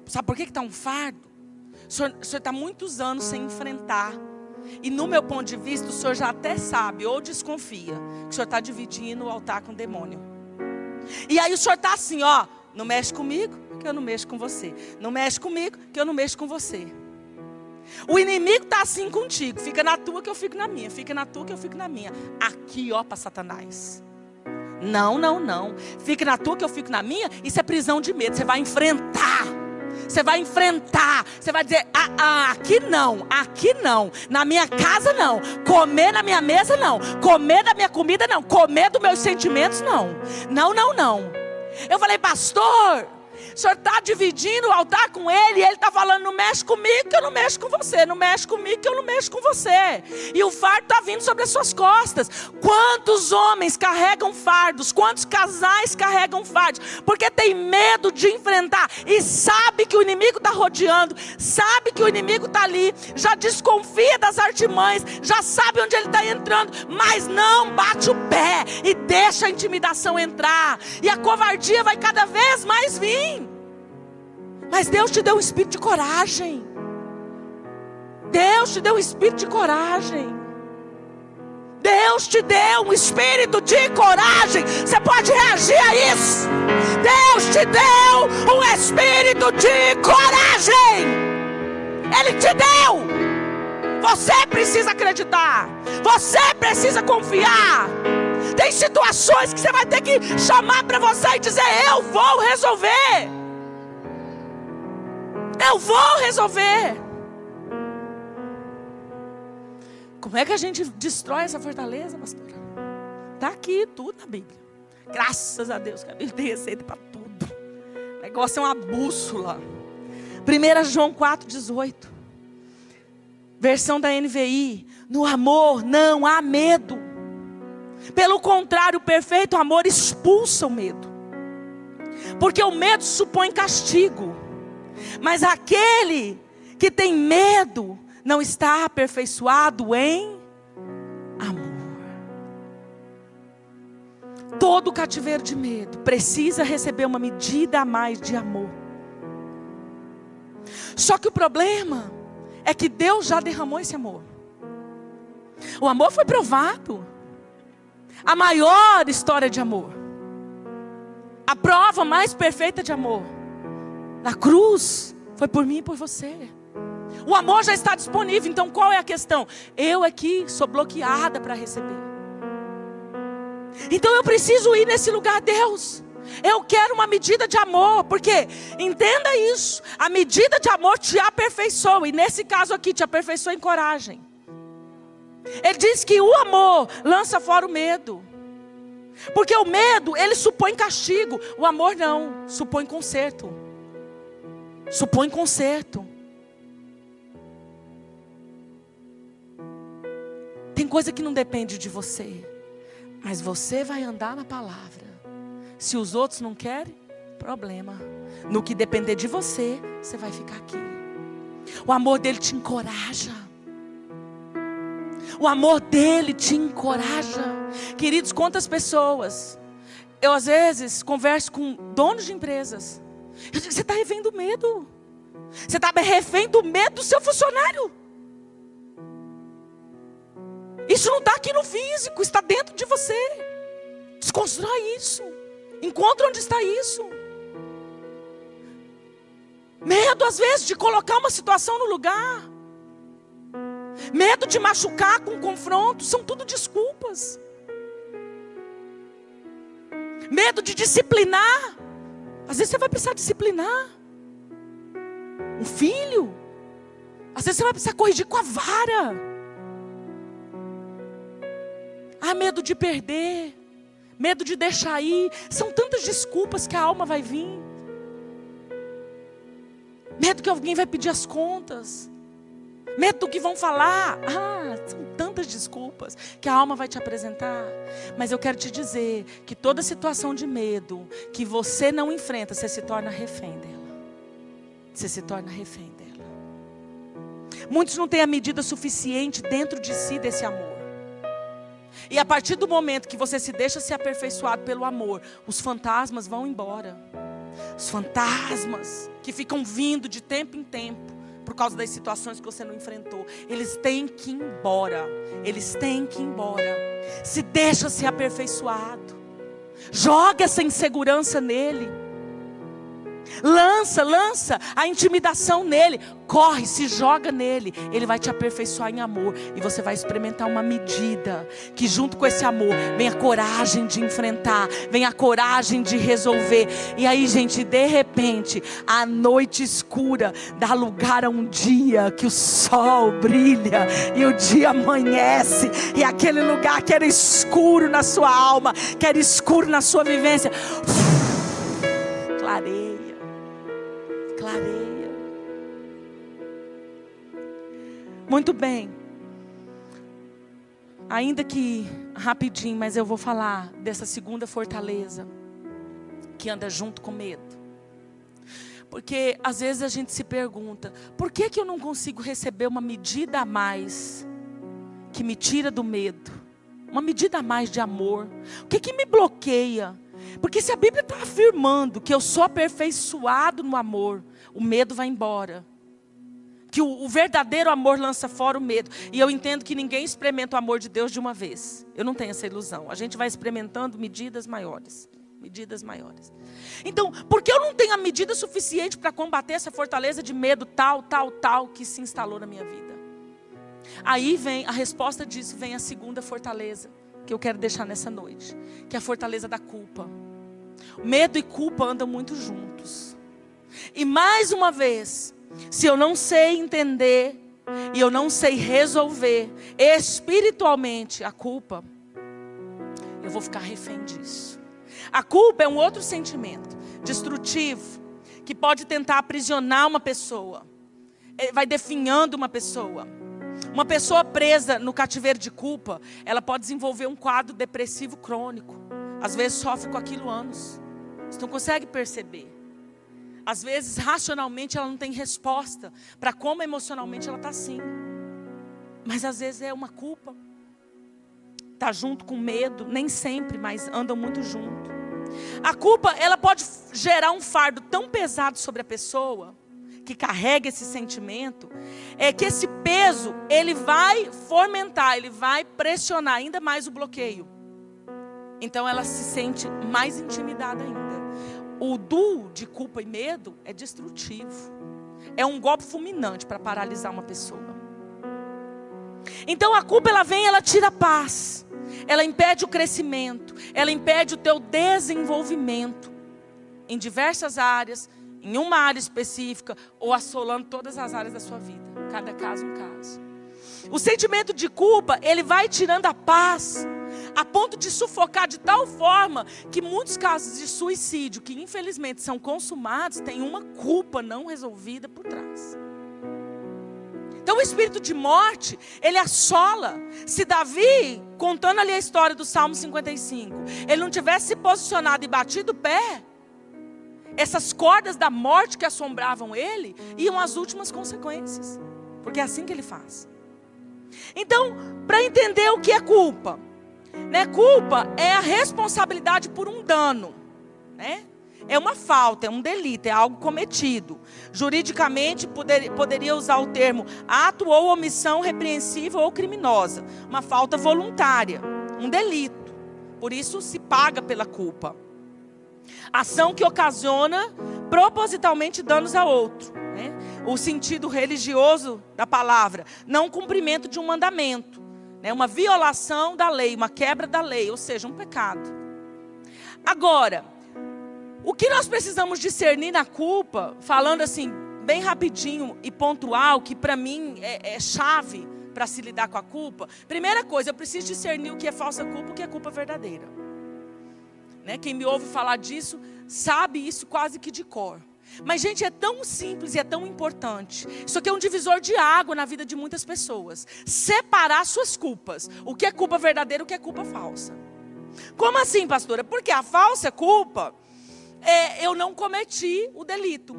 Sabe por que está um fardo? O senhor está muitos anos sem enfrentar e no meu ponto de vista, o senhor já até sabe ou desconfia que o senhor está dividindo o altar com o demônio. E aí o senhor está assim, ó, não mexe comigo, que eu não mexo com você. Não mexe comigo, que eu não mexo com você. O inimigo está assim contigo. Fica na tua que eu fico na minha. Fica na tua que eu fico na minha. Aqui, ó, para Satanás. Não, não, não. Fica na tua que eu fico na minha. Isso é prisão de medo. Você vai enfrentar. Você vai enfrentar. Você vai dizer: ah, ah, aqui não, aqui não. Na minha casa não. Comer na minha mesa não. Comer da minha comida não. Comer dos meus sentimentos não. Não, não, não. Eu falei, pastor, o senhor está dividindo o altar com ele, e ele está falando: não mexe comigo, que eu não mexo com você, não mexe comigo, que eu não mexo com você. E o fardo está vindo sobre as suas costas. Quantos homens carregam fardos? Quantos casais carregam fardos? Porque tem medo de enfrentar e sabe que o inimigo está rodeando, sabe que o inimigo está ali, já desconfia das artimanhas, já sabe onde ele está entrando, mas não bate o pé e deixa a intimidação entrar. E a covardia vai cada vez mais vir. Mas Deus te deu um espírito de coragem. Deus te deu um espírito de coragem. Deus te deu um espírito de coragem. Você pode reagir a isso. Deus te deu um espírito de coragem. Ele te deu. Você precisa acreditar. Você precisa confiar. Tem situações que você vai ter que chamar para você e dizer: Eu vou resolver. Eu vou resolver. Como é que a gente destrói essa fortaleza, pastora? Está aqui tudo na Bíblia. Graças a Deus que a Bíblia tem receita para tudo. O negócio é uma bússola. 1 João 4,18. Versão da NVI. No amor não há medo. Pelo contrário, o perfeito amor expulsa o medo. Porque o medo supõe castigo. Mas aquele que tem medo não está aperfeiçoado em amor. Todo cativeiro de medo precisa receber uma medida a mais de amor. Só que o problema é que Deus já derramou esse amor. O amor foi provado. A maior história de amor. A prova mais perfeita de amor na cruz foi por mim e por você. O amor já está disponível, então qual é a questão? Eu aqui sou bloqueada para receber. Então eu preciso ir nesse lugar, Deus. Eu quero uma medida de amor, porque entenda isso, a medida de amor te aperfeiçoa, e nesse caso aqui te aperfeiçoa em coragem. Ele diz que o amor lança fora o medo. Porque o medo, ele supõe castigo, o amor não, supõe conserto supõe conserto. Tem coisa que não depende de você, mas você vai andar na palavra. Se os outros não querem, problema. No que depender de você, você vai ficar aqui. O amor dele te encoraja. O amor dele te encoraja. Queridos, quantas pessoas eu às vezes converso com donos de empresas eu digo, você está refém do medo. Você está refém do medo do seu funcionário. Isso não está aqui no físico, está dentro de você. Desconstrói isso. Encontra onde está isso. Medo, às vezes, de colocar uma situação no lugar. Medo de machucar com confronto. São tudo desculpas. Medo de disciplinar. Às vezes você vai precisar disciplinar um filho. Às vezes você vai precisar corrigir com a vara. Há medo de perder, medo de deixar ir. São tantas desculpas que a alma vai vir. Medo que alguém vai pedir as contas. Medo do que vão falar. Ah, são tantas desculpas que a alma vai te apresentar. Mas eu quero te dizer que toda situação de medo que você não enfrenta, você se torna refém dela. Você se torna refém dela. Muitos não têm a medida suficiente dentro de si desse amor. E a partir do momento que você se deixa ser aperfeiçoado pelo amor, os fantasmas vão embora. Os fantasmas que ficam vindo de tempo em tempo causa das situações que você não enfrentou. Eles têm que ir embora. Eles têm que ir embora. Se deixa ser aperfeiçoado. Joga essa insegurança nele. Lança, lança a intimidação nele. Corre, se joga nele. Ele vai te aperfeiçoar em amor. E você vai experimentar uma medida que, junto com esse amor, vem a coragem de enfrentar, vem a coragem de resolver. E aí, gente, de repente, a noite escura dá lugar a um dia que o sol brilha e o dia amanhece. E aquele lugar que era escuro na sua alma, que era escuro na sua vivência, clareia clareia. Muito bem. Ainda que rapidinho, mas eu vou falar dessa segunda fortaleza que anda junto com medo. Porque às vezes a gente se pergunta: por que, que eu não consigo receber uma medida a mais que me tira do medo? Uma medida a mais de amor? O que, que me bloqueia? Porque se a Bíblia está afirmando que eu sou aperfeiçoado no amor, o medo vai embora. Que o, o, verdadeiro amor lança fora o medo. E eu entendo que ninguém experimenta o amor de Deus de uma vez. Eu não tenho essa ilusão. A gente vai experimentando medidas maiores. Medidas maiores. Então, por que eu não tenho a medida suficiente para combater essa fortaleza de medo tal, tal, tal que se instalou na minha vida? Aí vem, a resposta disso vem a segunda fortaleza que eu quero deixar nessa noite, que é a fortaleza da culpa. Medo e culpa andam muito juntos. E mais uma vez, se eu não sei entender e eu não sei resolver espiritualmente a culpa, eu vou ficar refém disso. A culpa é um outro sentimento destrutivo que pode tentar aprisionar uma pessoa, vai definhando uma pessoa. Uma pessoa presa no cativeiro de culpa, ela pode desenvolver um quadro depressivo crônico. Às vezes sofre com aquilo anos. Você não consegue perceber. Às vezes, racionalmente, ela não tem resposta para como emocionalmente ela está assim. Mas às vezes é uma culpa. Está junto com medo, nem sempre, mas andam muito junto. A culpa, ela pode gerar um fardo tão pesado sobre a pessoa que carrega esse sentimento, é que esse peso, ele vai fomentar, ele vai pressionar ainda mais o bloqueio. Então ela se sente mais intimidada ainda. O duo de culpa e medo é destrutivo. É um golpe fulminante para paralisar uma pessoa. Então a culpa ela vem, ela tira a paz. Ela impede o crescimento, ela impede o teu desenvolvimento em diversas áreas, em uma área específica ou assolando todas as áreas da sua vida. Cada caso um caso. O sentimento de culpa, ele vai tirando a paz, a ponto de sufocar de tal forma que muitos casos de suicídio, que infelizmente são consumados, têm uma culpa não resolvida por trás. Então o espírito de morte, ele assola. Se Davi, contando ali a história do Salmo 55, ele não tivesse se posicionado e batido o pé, essas cordas da morte que assombravam ele iam às últimas consequências. Porque é assim que ele faz. Então, para entender o que é culpa, né? Culpa é a responsabilidade por um dano, né? É uma falta, é um delito, é algo cometido. Juridicamente, poder, poderia usar o termo ato ou omissão repreensível ou criminosa. Uma falta voluntária, um delito. Por isso se paga pela culpa. Ação que ocasiona propositalmente danos a outro. Né? O sentido religioso da palavra, não cumprimento de um mandamento, né? uma violação da lei, uma quebra da lei, ou seja, um pecado. Agora, o que nós precisamos discernir na culpa, falando assim, bem rapidinho e pontual, que para mim é, é chave para se lidar com a culpa. Primeira coisa, eu preciso discernir o que é falsa culpa e o que é culpa verdadeira. Né? Quem me ouve falar disso sabe isso quase que de cor. Mas, gente, é tão simples e é tão importante. Isso aqui é um divisor de água na vida de muitas pessoas. Separar suas culpas. O que é culpa verdadeira o que é culpa falsa. Como assim, pastora? Porque a falsa culpa é eu não cometi o delito.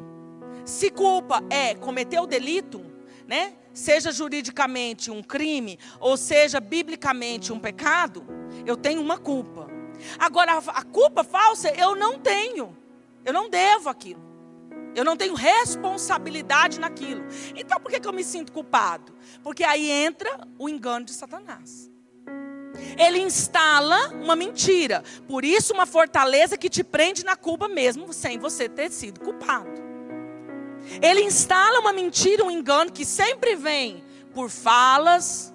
Se culpa é cometer o delito, né? Seja juridicamente um crime ou seja biblicamente um pecado, eu tenho uma culpa. Agora, a culpa falsa eu não tenho. Eu não devo aquilo. Eu não tenho responsabilidade naquilo. Então, por que, que eu me sinto culpado? Porque aí entra o engano de Satanás. Ele instala uma mentira. Por isso, uma fortaleza que te prende na culpa mesmo, sem você ter sido culpado. Ele instala uma mentira, um engano que sempre vem por falas,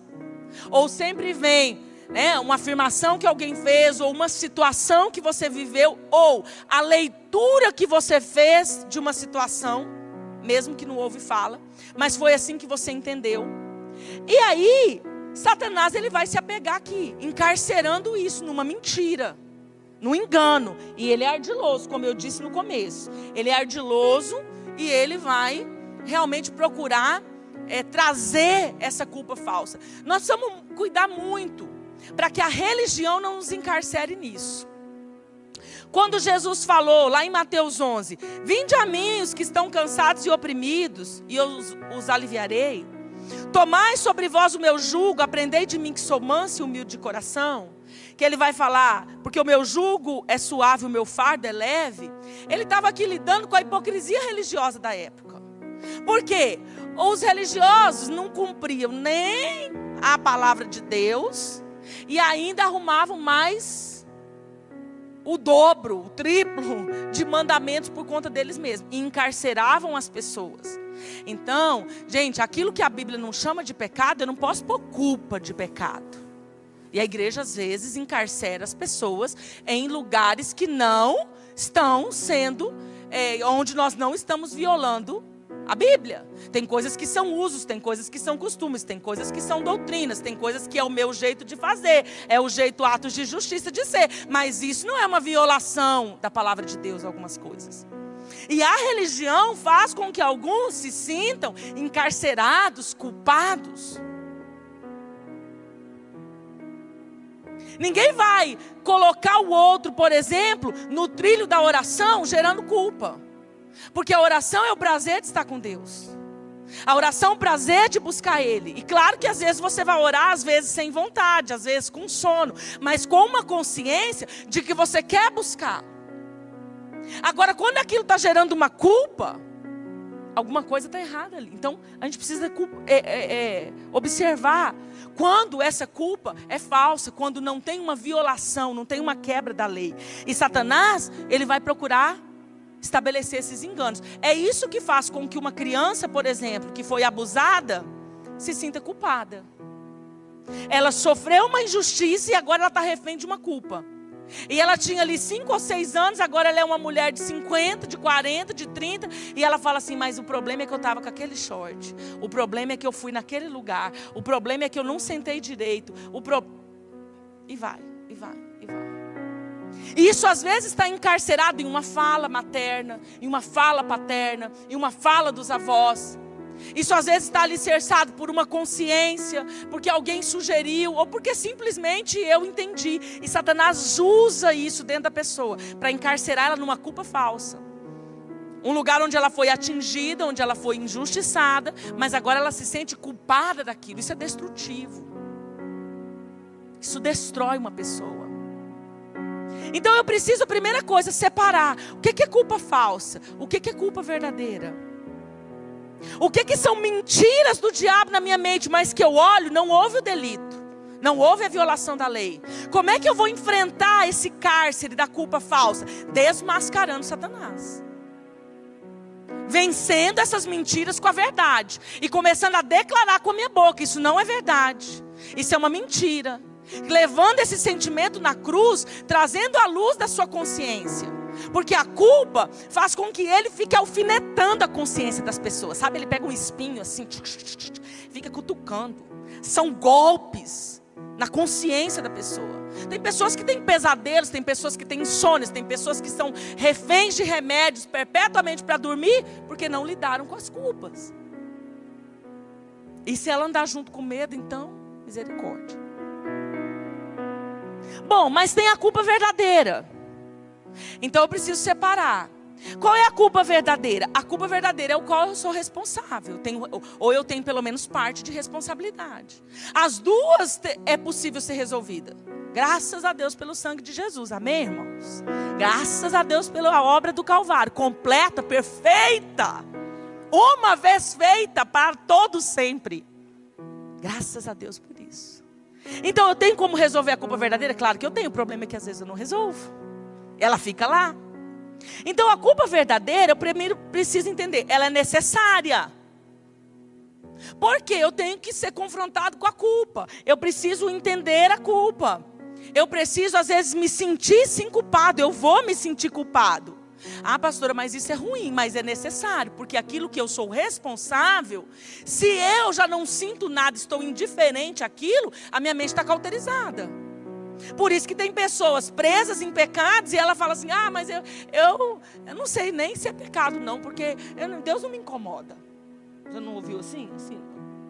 ou sempre vem né, uma afirmação que alguém fez, ou uma situação que você viveu, ou a leitura que você fez de uma situação, mesmo que não houve fala, mas foi assim que você entendeu. E aí, Satanás ele vai se apegar aqui, encarcerando isso numa mentira, num engano. E ele é ardiloso, como eu disse no começo. Ele é ardiloso e ele vai realmente procurar é, trazer essa culpa falsa. Nós precisamos cuidar muito para que a religião não nos encarcere nisso. Quando Jesus falou lá em Mateus 11: Vinde a mim os que estão cansados e oprimidos, e eu os, os aliviarei. Tomai sobre vós o meu jugo, aprendei de mim que sou manso e humilde de coração. Que ele vai falar, porque o meu jugo é suave, o meu fardo é leve. Ele estava aqui lidando com a hipocrisia religiosa da época. Por quê? Os religiosos não cumpriam nem a palavra de Deus e ainda arrumavam mais o dobro, o triplo de mandamentos por conta deles mesmos e encarceravam as pessoas. Então, gente, aquilo que a Bíblia não chama de pecado, eu não posso pôr culpa de pecado. E a igreja às vezes encarcera as pessoas em lugares que não estão sendo, é, onde nós não estamos violando a Bíblia. Tem coisas que são usos, tem coisas que são costumes, tem coisas que são doutrinas, tem coisas que é o meu jeito de fazer, é o jeito atos de justiça de ser. Mas isso não é uma violação da palavra de Deus, algumas coisas. E a religião faz com que alguns se sintam encarcerados, culpados. Ninguém vai colocar o outro, por exemplo, no trilho da oração, gerando culpa. Porque a oração é o prazer de estar com Deus. A oração é o prazer de buscar Ele. E claro que às vezes você vai orar, às vezes sem vontade, às vezes com sono, mas com uma consciência de que você quer buscar. Agora, quando aquilo está gerando uma culpa, alguma coisa está errada ali. Então, a gente precisa é, é, é, observar quando essa culpa é falsa, quando não tem uma violação, não tem uma quebra da lei. E Satanás, ele vai procurar estabelecer esses enganos. É isso que faz com que uma criança, por exemplo, que foi abusada, se sinta culpada. Ela sofreu uma injustiça e agora ela está refém de uma culpa. E ela tinha ali cinco ou seis anos, agora ela é uma mulher de 50, de 40, de 30, e ela fala assim: Mas o problema é que eu estava com aquele short, o problema é que eu fui naquele lugar, o problema é que eu não sentei direito, o pro... e vai, e vai, e isso às vezes está encarcerado em uma fala materna, em uma fala paterna, em uma fala dos avós. Isso às vezes está alicerçado por uma consciência, porque alguém sugeriu, ou porque simplesmente eu entendi. E Satanás usa isso dentro da pessoa para encarcerar ela numa culpa falsa. Um lugar onde ela foi atingida, onde ela foi injustiçada, mas agora ela se sente culpada daquilo. Isso é destrutivo. Isso destrói uma pessoa. Então eu preciso, primeira coisa, separar o que é culpa falsa, o que é culpa verdadeira. O que, que são mentiras do diabo na minha mente, mas que eu olho, não houve o delito. Não houve a violação da lei. Como é que eu vou enfrentar esse cárcere da culpa falsa? Desmascarando Satanás. Vencendo essas mentiras com a verdade. E começando a declarar com a minha boca: isso não é verdade. Isso é uma mentira. Levando esse sentimento na cruz, trazendo a luz da sua consciência. Porque a culpa faz com que ele fique alfinetando a consciência das pessoas. Sabe? Ele pega um espinho assim, fica cutucando. São golpes na consciência da pessoa. Tem pessoas que têm pesadelos, tem pessoas que têm insônias, tem pessoas que são reféns de remédios perpetuamente para dormir porque não lidaram com as culpas. E se ela andar junto com medo, então, misericórdia. Bom, mas tem a culpa verdadeira. Então eu preciso separar. Qual é a culpa verdadeira? A culpa verdadeira é o qual eu sou responsável. Tenho, ou eu tenho pelo menos parte de responsabilidade. As duas é possível ser resolvida. Graças a Deus pelo sangue de Jesus. Amém, irmãos? Graças a Deus pela obra do Calvário. Completa, perfeita. Uma vez feita para todo sempre. Graças a Deus por. Então eu tenho como resolver a culpa verdadeira? Claro que eu tenho. O problema é que às vezes eu não resolvo. Ela fica lá. Então a culpa verdadeira, eu primeiro preciso entender, ela é necessária. Porque eu tenho que ser confrontado com a culpa. Eu preciso entender a culpa. Eu preciso, às vezes, me sentir sim culpado. Eu vou me sentir culpado. Ah, pastora, mas isso é ruim, mas é necessário, porque aquilo que eu sou responsável, se eu já não sinto nada, estou indiferente àquilo, a minha mente está cauterizada. Por isso que tem pessoas presas em pecados e ela fala assim: ah, mas eu, eu, eu não sei nem se é pecado, não, porque eu, Deus não me incomoda. Você não ouviu assim? Assim?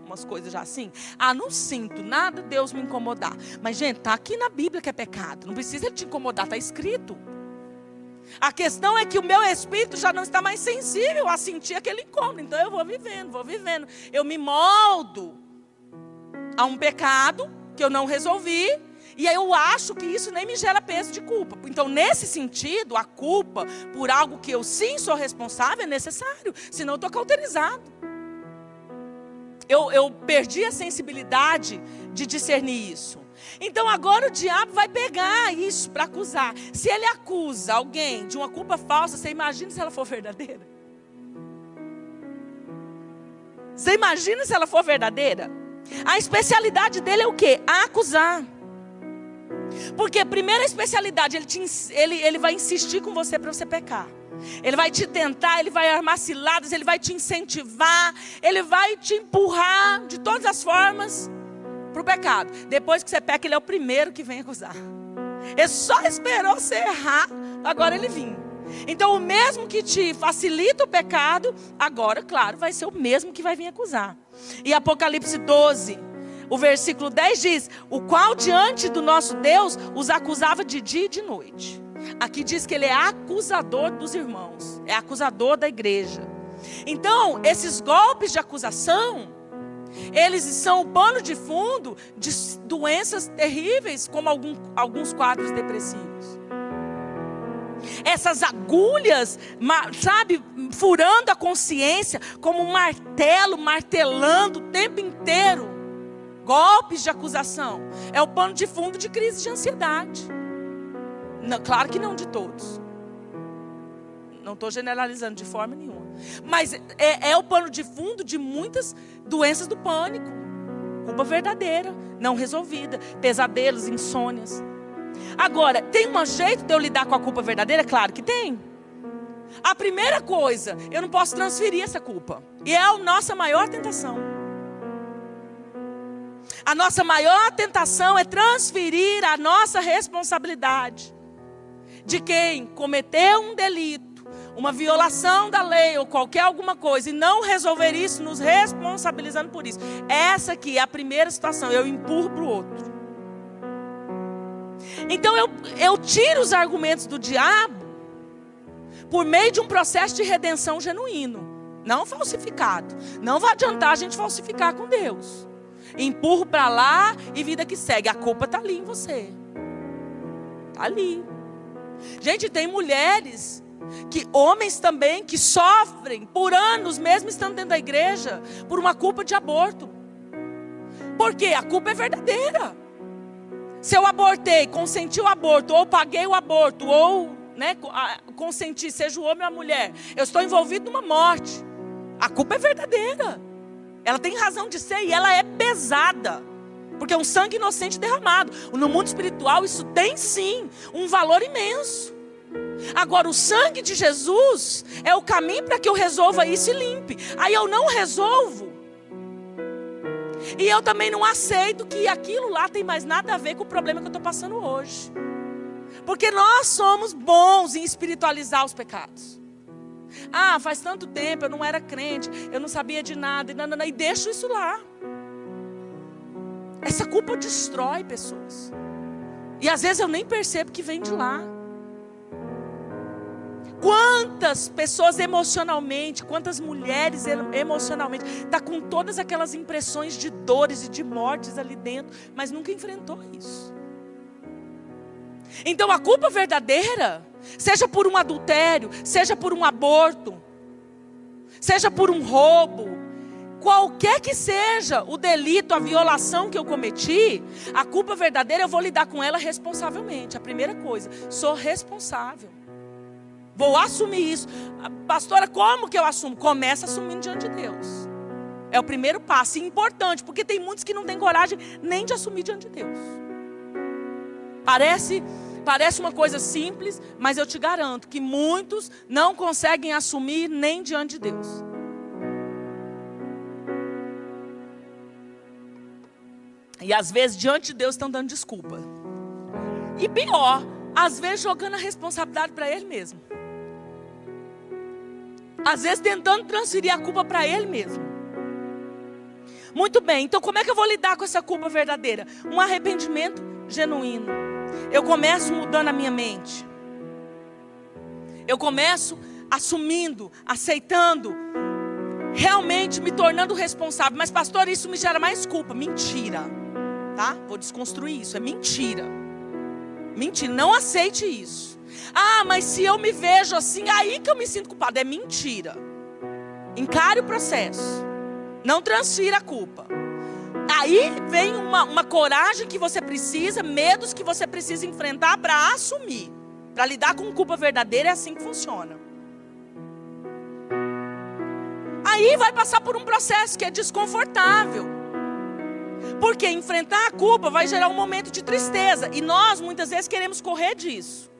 Umas coisas já assim? Ah, não sinto nada Deus me incomodar. Mas, gente, está aqui na Bíblia que é pecado. Não precisa te incomodar, está escrito. A questão é que o meu espírito já não está mais sensível a sentir aquele incômodo. Então eu vou vivendo, vou vivendo. Eu me moldo a um pecado que eu não resolvi. E aí eu acho que isso nem me gera peso de culpa. Então, nesse sentido, a culpa por algo que eu sim sou responsável é necessário. Senão eu estou cauterizado eu, eu perdi a sensibilidade de discernir isso. Então agora o diabo vai pegar isso para acusar. Se ele acusa alguém de uma culpa falsa, você imagina se ela for verdadeira? Você imagina se ela for verdadeira? A especialidade dele é o quê? A acusar. Porque a primeira especialidade, ele, te, ele, ele vai insistir com você para você pecar. Ele vai te tentar, ele vai armar ciladas, ele vai te incentivar, ele vai te empurrar de todas as formas para o pecado. Depois que você peca, ele é o primeiro que vem acusar. Ele só esperou você errar, agora ele vem. Então, o mesmo que te facilita o pecado, agora, claro, vai ser o mesmo que vai vir acusar. E Apocalipse 12, o versículo 10 diz: O qual diante do nosso Deus os acusava de dia e de noite. Aqui diz que ele é acusador dos irmãos, é acusador da igreja. Então, esses golpes de acusação, eles são o pano de fundo de doenças terríveis, como algum, alguns quadros depressivos. Essas agulhas, sabe, furando a consciência, como um martelo, martelando o tempo inteiro. Golpes de acusação. É o pano de fundo de crise de ansiedade. Não, claro que não de todos. Não estou generalizando de forma nenhuma. Mas é, é o pano de fundo de muitas doenças do pânico. Culpa verdadeira, não resolvida. Pesadelos, insônias. Agora, tem um jeito de eu lidar com a culpa verdadeira? Claro que tem. A primeira coisa, eu não posso transferir essa culpa. E é a nossa maior tentação. A nossa maior tentação é transferir a nossa responsabilidade de quem cometeu um delito, uma violação da lei ou qualquer alguma coisa e não resolver isso, nos responsabilizando por isso. Essa aqui é a primeira situação, eu empurro para o outro. Então eu, eu tiro os argumentos do diabo por meio de um processo de redenção genuíno, não falsificado. Não vai adiantar a gente falsificar com Deus. Empurro para lá e vida que segue. A culpa está ali em você. Está ali. Gente, tem mulheres que homens também que sofrem por anos, mesmo estando dentro da igreja, por uma culpa de aborto. Porque a culpa é verdadeira. Se eu abortei, consenti o aborto, ou paguei o aborto, ou né, consenti, seja o homem ou a mulher, eu estou envolvido numa morte. A culpa é verdadeira. Ela tem razão de ser e ela é pesada. Porque é um sangue inocente derramado. No mundo espiritual, isso tem sim um valor imenso. Agora, o sangue de Jesus é o caminho para que eu resolva isso e limpe. Aí eu não resolvo. E eu também não aceito que aquilo lá tem mais nada a ver com o problema que eu estou passando hoje. Porque nós somos bons em espiritualizar os pecados. Ah, faz tanto tempo, eu não era crente, eu não sabia de nada, e, não, e deixo isso lá. Essa culpa destrói pessoas. E às vezes eu nem percebo que vem de lá. Quantas pessoas emocionalmente, quantas mulheres emocionalmente, está com todas aquelas impressões de dores e de mortes ali dentro, mas nunca enfrentou isso. Então a culpa verdadeira, seja por um adultério, seja por um aborto, seja por um roubo, qualquer que seja o delito, a violação que eu cometi, a culpa verdadeira eu vou lidar com ela responsavelmente. A primeira coisa, sou responsável. Vou assumir isso. Pastora, como que eu assumo? Começa assumindo diante de Deus. É o primeiro passo, e importante, porque tem muitos que não têm coragem nem de assumir diante de Deus. Parece, parece uma coisa simples, mas eu te garanto que muitos não conseguem assumir nem diante de Deus. E às vezes diante de Deus estão dando desculpa. E pior, às vezes jogando a responsabilidade para ele mesmo. Às vezes tentando transferir a culpa para ele mesmo. Muito bem, então como é que eu vou lidar com essa culpa verdadeira? Um arrependimento genuíno. Eu começo mudando a minha mente. Eu começo assumindo, aceitando, realmente me tornando responsável. Mas, pastor, isso me gera mais culpa. Mentira. Tá? Vou desconstruir isso. É mentira. Mentira. Não aceite isso. Ah, mas se eu me vejo assim, aí que eu me sinto culpado. É mentira. Encare o processo. Não transfira a culpa. Aí vem uma, uma coragem que você precisa, medos que você precisa enfrentar para assumir. Para lidar com culpa verdadeira é assim que funciona. Aí vai passar por um processo que é desconfortável. Porque enfrentar a culpa vai gerar um momento de tristeza. E nós muitas vezes queremos correr disso.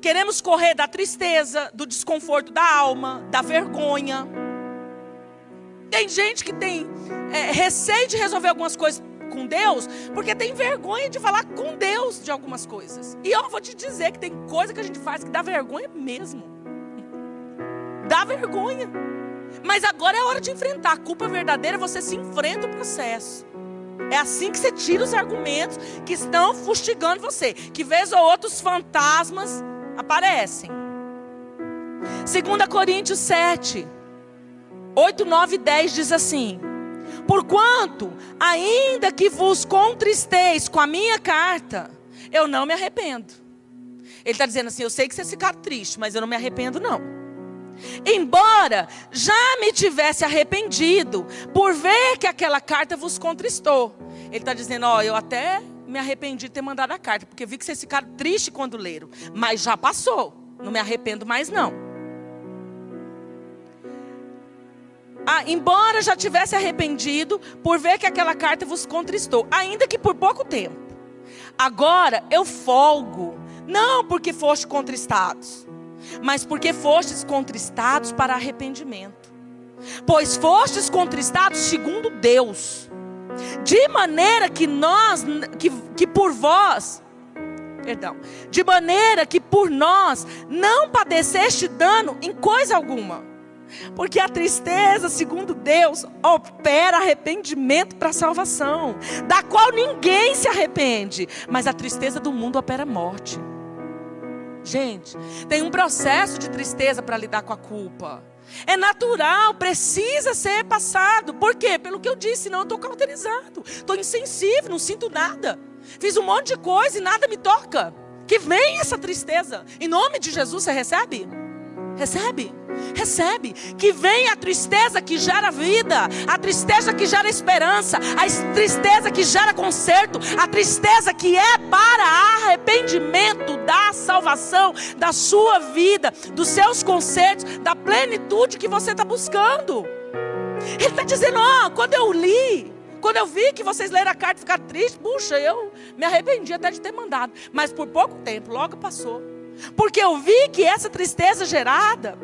Queremos correr da tristeza, do desconforto da alma, da vergonha. Tem gente que tem é, receio de resolver algumas coisas com Deus, porque tem vergonha de falar com Deus de algumas coisas. E eu vou te dizer que tem coisa que a gente faz que dá vergonha mesmo. Dá vergonha. Mas agora é hora de enfrentar. A culpa verdadeira, você se enfrenta o processo. É assim que você tira os argumentos que estão fustigando você. Que vez ou outros fantasmas aparecem. 2 Coríntios 7. 8, 9 e 10 diz assim: Porquanto, ainda que vos contristeis com a minha carta, eu não me arrependo. Ele está dizendo assim: Eu sei que vocês ficaram tristes, mas eu não me arrependo, não. Embora já me tivesse arrependido por ver que aquela carta vos contristou. Ele está dizendo: Ó, eu até me arrependi de ter mandado a carta, porque vi que vocês ficaram tristes quando leram, mas já passou. Não me arrependo mais, não. ah, embora já tivesse arrependido por ver que aquela carta vos contristou, ainda que por pouco tempo. Agora eu folgo, não porque foste contristados, mas porque fostes contristados para arrependimento. Pois fostes contristados segundo Deus, de maneira que nós, que, que por vós, perdão, de maneira que por nós não padeceste dano em coisa alguma porque a tristeza, segundo Deus, opera arrependimento para salvação, da qual ninguém se arrepende, mas a tristeza do mundo opera morte. Gente, tem um processo de tristeza para lidar com a culpa. É natural, precisa ser passado. Por quê? Pelo que eu disse, não, eu estou cauterizado, estou insensível, não sinto nada. Fiz um monte de coisa e nada me toca. Que vem essa tristeza. Em nome de Jesus, você recebe? Recebe? Recebe. Que vem a tristeza que gera vida, a tristeza que gera esperança, a tristeza que gera conserto, a tristeza que é para arrependimento da salvação, da sua vida, dos seus consertos, da plenitude que você está buscando. Ele está dizendo: Ó, oh, quando eu li, quando eu vi que vocês leram a carta e ficaram tristes, puxa, eu me arrependi até de ter mandado. Mas por pouco tempo, logo passou. Porque eu vi que essa tristeza gerada,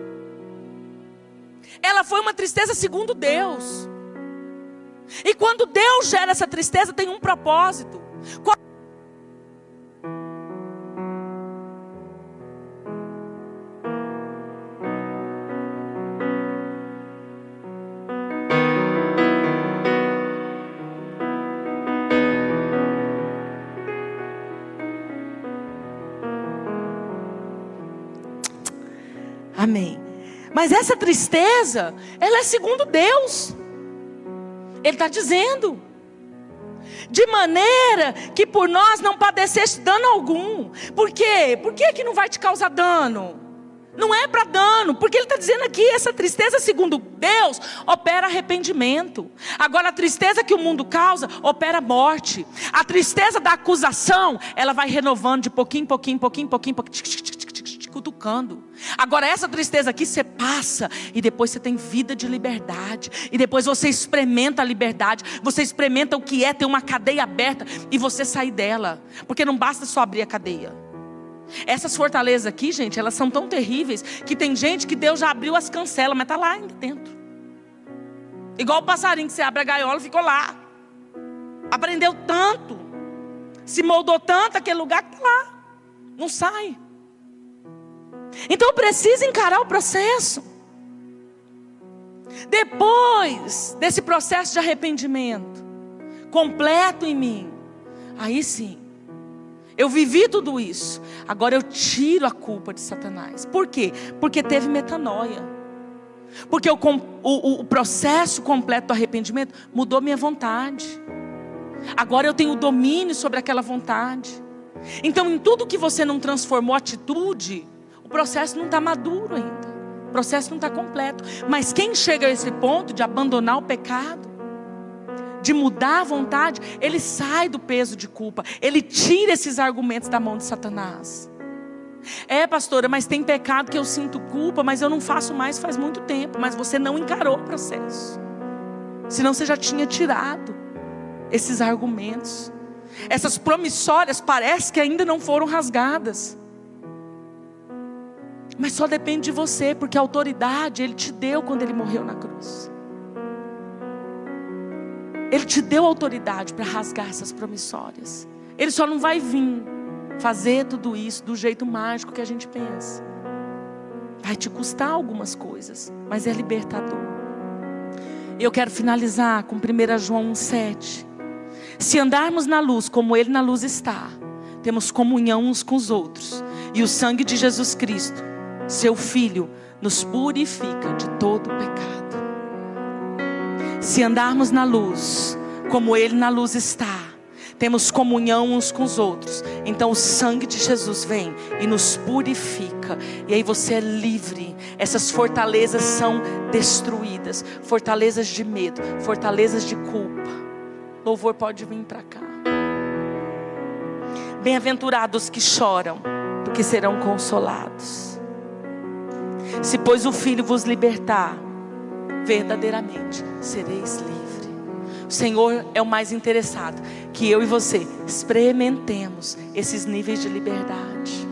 ela foi uma tristeza segundo Deus. E quando Deus gera essa tristeza, tem um propósito. Amém. Mas essa tristeza, ela é segundo Deus. Ele está dizendo. De maneira que por nós não padeceste dano algum. Por quê? Por que, que não vai te causar dano? Não é para dano, porque ele está dizendo aqui: essa tristeza, segundo Deus, opera arrependimento. Agora, a tristeza que o mundo causa opera morte. A tristeza da acusação, ela vai renovando de pouquinho, pouquinho, pouquinho, pouquinho, pouquinho cutucando. Agora, essa tristeza aqui você passa e depois você tem vida de liberdade. E depois você experimenta a liberdade. Você experimenta o que é ter uma cadeia aberta e você sair dela. Porque não basta só abrir a cadeia. Essas fortalezas aqui, gente, elas são tão terríveis que tem gente que Deus já abriu as cancelas, mas está lá ainda dentro. Igual o passarinho que você abre a gaiola ficou lá. Aprendeu tanto, se moldou tanto aquele lugar que está lá. Não sai. Então precisa encarar o processo. Depois desse processo de arrependimento completo em mim, aí sim, eu vivi tudo isso. Agora eu tiro a culpa de Satanás. Por quê? Porque teve metanoia. Porque o, o, o processo completo do arrependimento mudou minha vontade. Agora eu tenho domínio sobre aquela vontade. Então, em tudo que você não transformou atitude, processo não está maduro ainda. O processo não está completo. Mas quem chega a esse ponto de abandonar o pecado, de mudar a vontade, ele sai do peso de culpa, ele tira esses argumentos da mão de Satanás. É, pastora, mas tem pecado que eu sinto culpa, mas eu não faço mais faz muito tempo. Mas você não encarou o processo. Senão você já tinha tirado esses argumentos. Essas promissórias parece que ainda não foram rasgadas. Mas só depende de você, porque a autoridade Ele te deu quando Ele morreu na cruz. Ele te deu autoridade para rasgar essas promissórias. Ele só não vai vir fazer tudo isso do jeito mágico que a gente pensa. Vai te custar algumas coisas, mas é libertador. Eu quero finalizar com 1 João 1,7. Se andarmos na luz como Ele na luz está, temos comunhão uns com os outros, e o sangue de Jesus Cristo, seu Filho, nos purifica de todo pecado. Se andarmos na luz, como Ele na luz está, temos comunhão uns com os outros. Então o sangue de Jesus vem e nos purifica. E aí você é livre. Essas fortalezas são destruídas fortalezas de medo, fortalezas de culpa. Louvor pode vir para cá. Bem-aventurados que choram, porque serão consolados. Se, pois, o Filho vos libertar, verdadeiramente sereis livre. O Senhor é o mais interessado que eu e você experimentemos esses níveis de liberdade.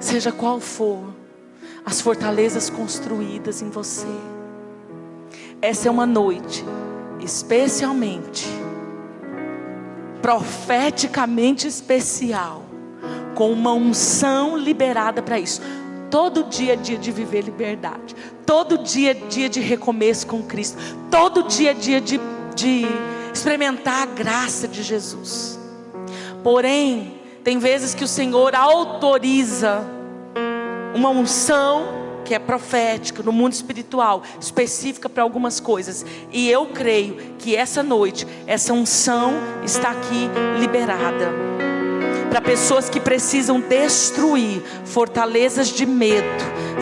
Seja qual for as fortalezas construídas em você. Essa é uma noite especialmente profeticamente especial, com uma unção liberada para isso. Todo dia é dia de viver liberdade. Todo dia é dia de recomeço com Cristo. Todo dia é dia de, de experimentar a graça de Jesus. Porém, tem vezes que o Senhor autoriza uma unção que é profética no mundo espiritual, específica para algumas coisas. E eu creio que essa noite, essa unção está aqui liberada para pessoas que precisam destruir fortalezas de medo,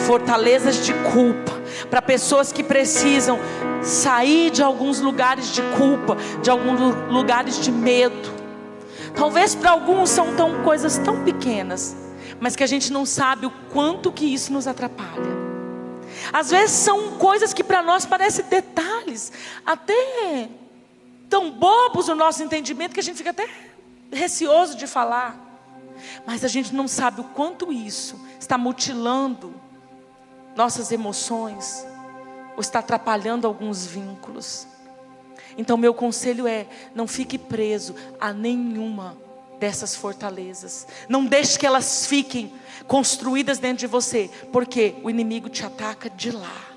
fortalezas de culpa, para pessoas que precisam sair de alguns lugares de culpa, de alguns lugares de medo. Talvez para alguns são tão coisas tão pequenas, mas que a gente não sabe o quanto que isso nos atrapalha. Às vezes são coisas que para nós parecem detalhes, até tão bobos no nosso entendimento que a gente fica até receoso de falar, mas a gente não sabe o quanto isso está mutilando nossas emoções ou está atrapalhando alguns vínculos. Então, meu conselho é: não fique preso a nenhuma dessas fortalezas. Não deixe que elas fiquem construídas dentro de você, porque o inimigo te ataca de lá.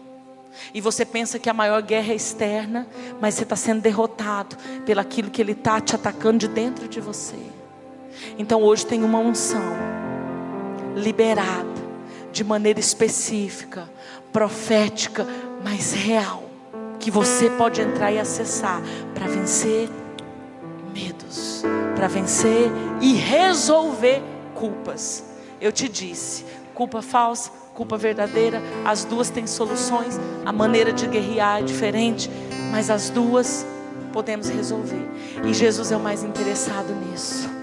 E você pensa que a maior guerra é externa, mas você está sendo derrotado pelaquilo que ele está te atacando de dentro de você. Então hoje tem uma unção liberada de maneira específica, profética, mas real, que você pode entrar e acessar para vencer medos, para vencer e resolver culpas. Eu te disse, culpa falsa, culpa verdadeira, as duas têm soluções, a maneira de guerrear é diferente, mas as duas podemos resolver. E Jesus é o mais interessado nisso.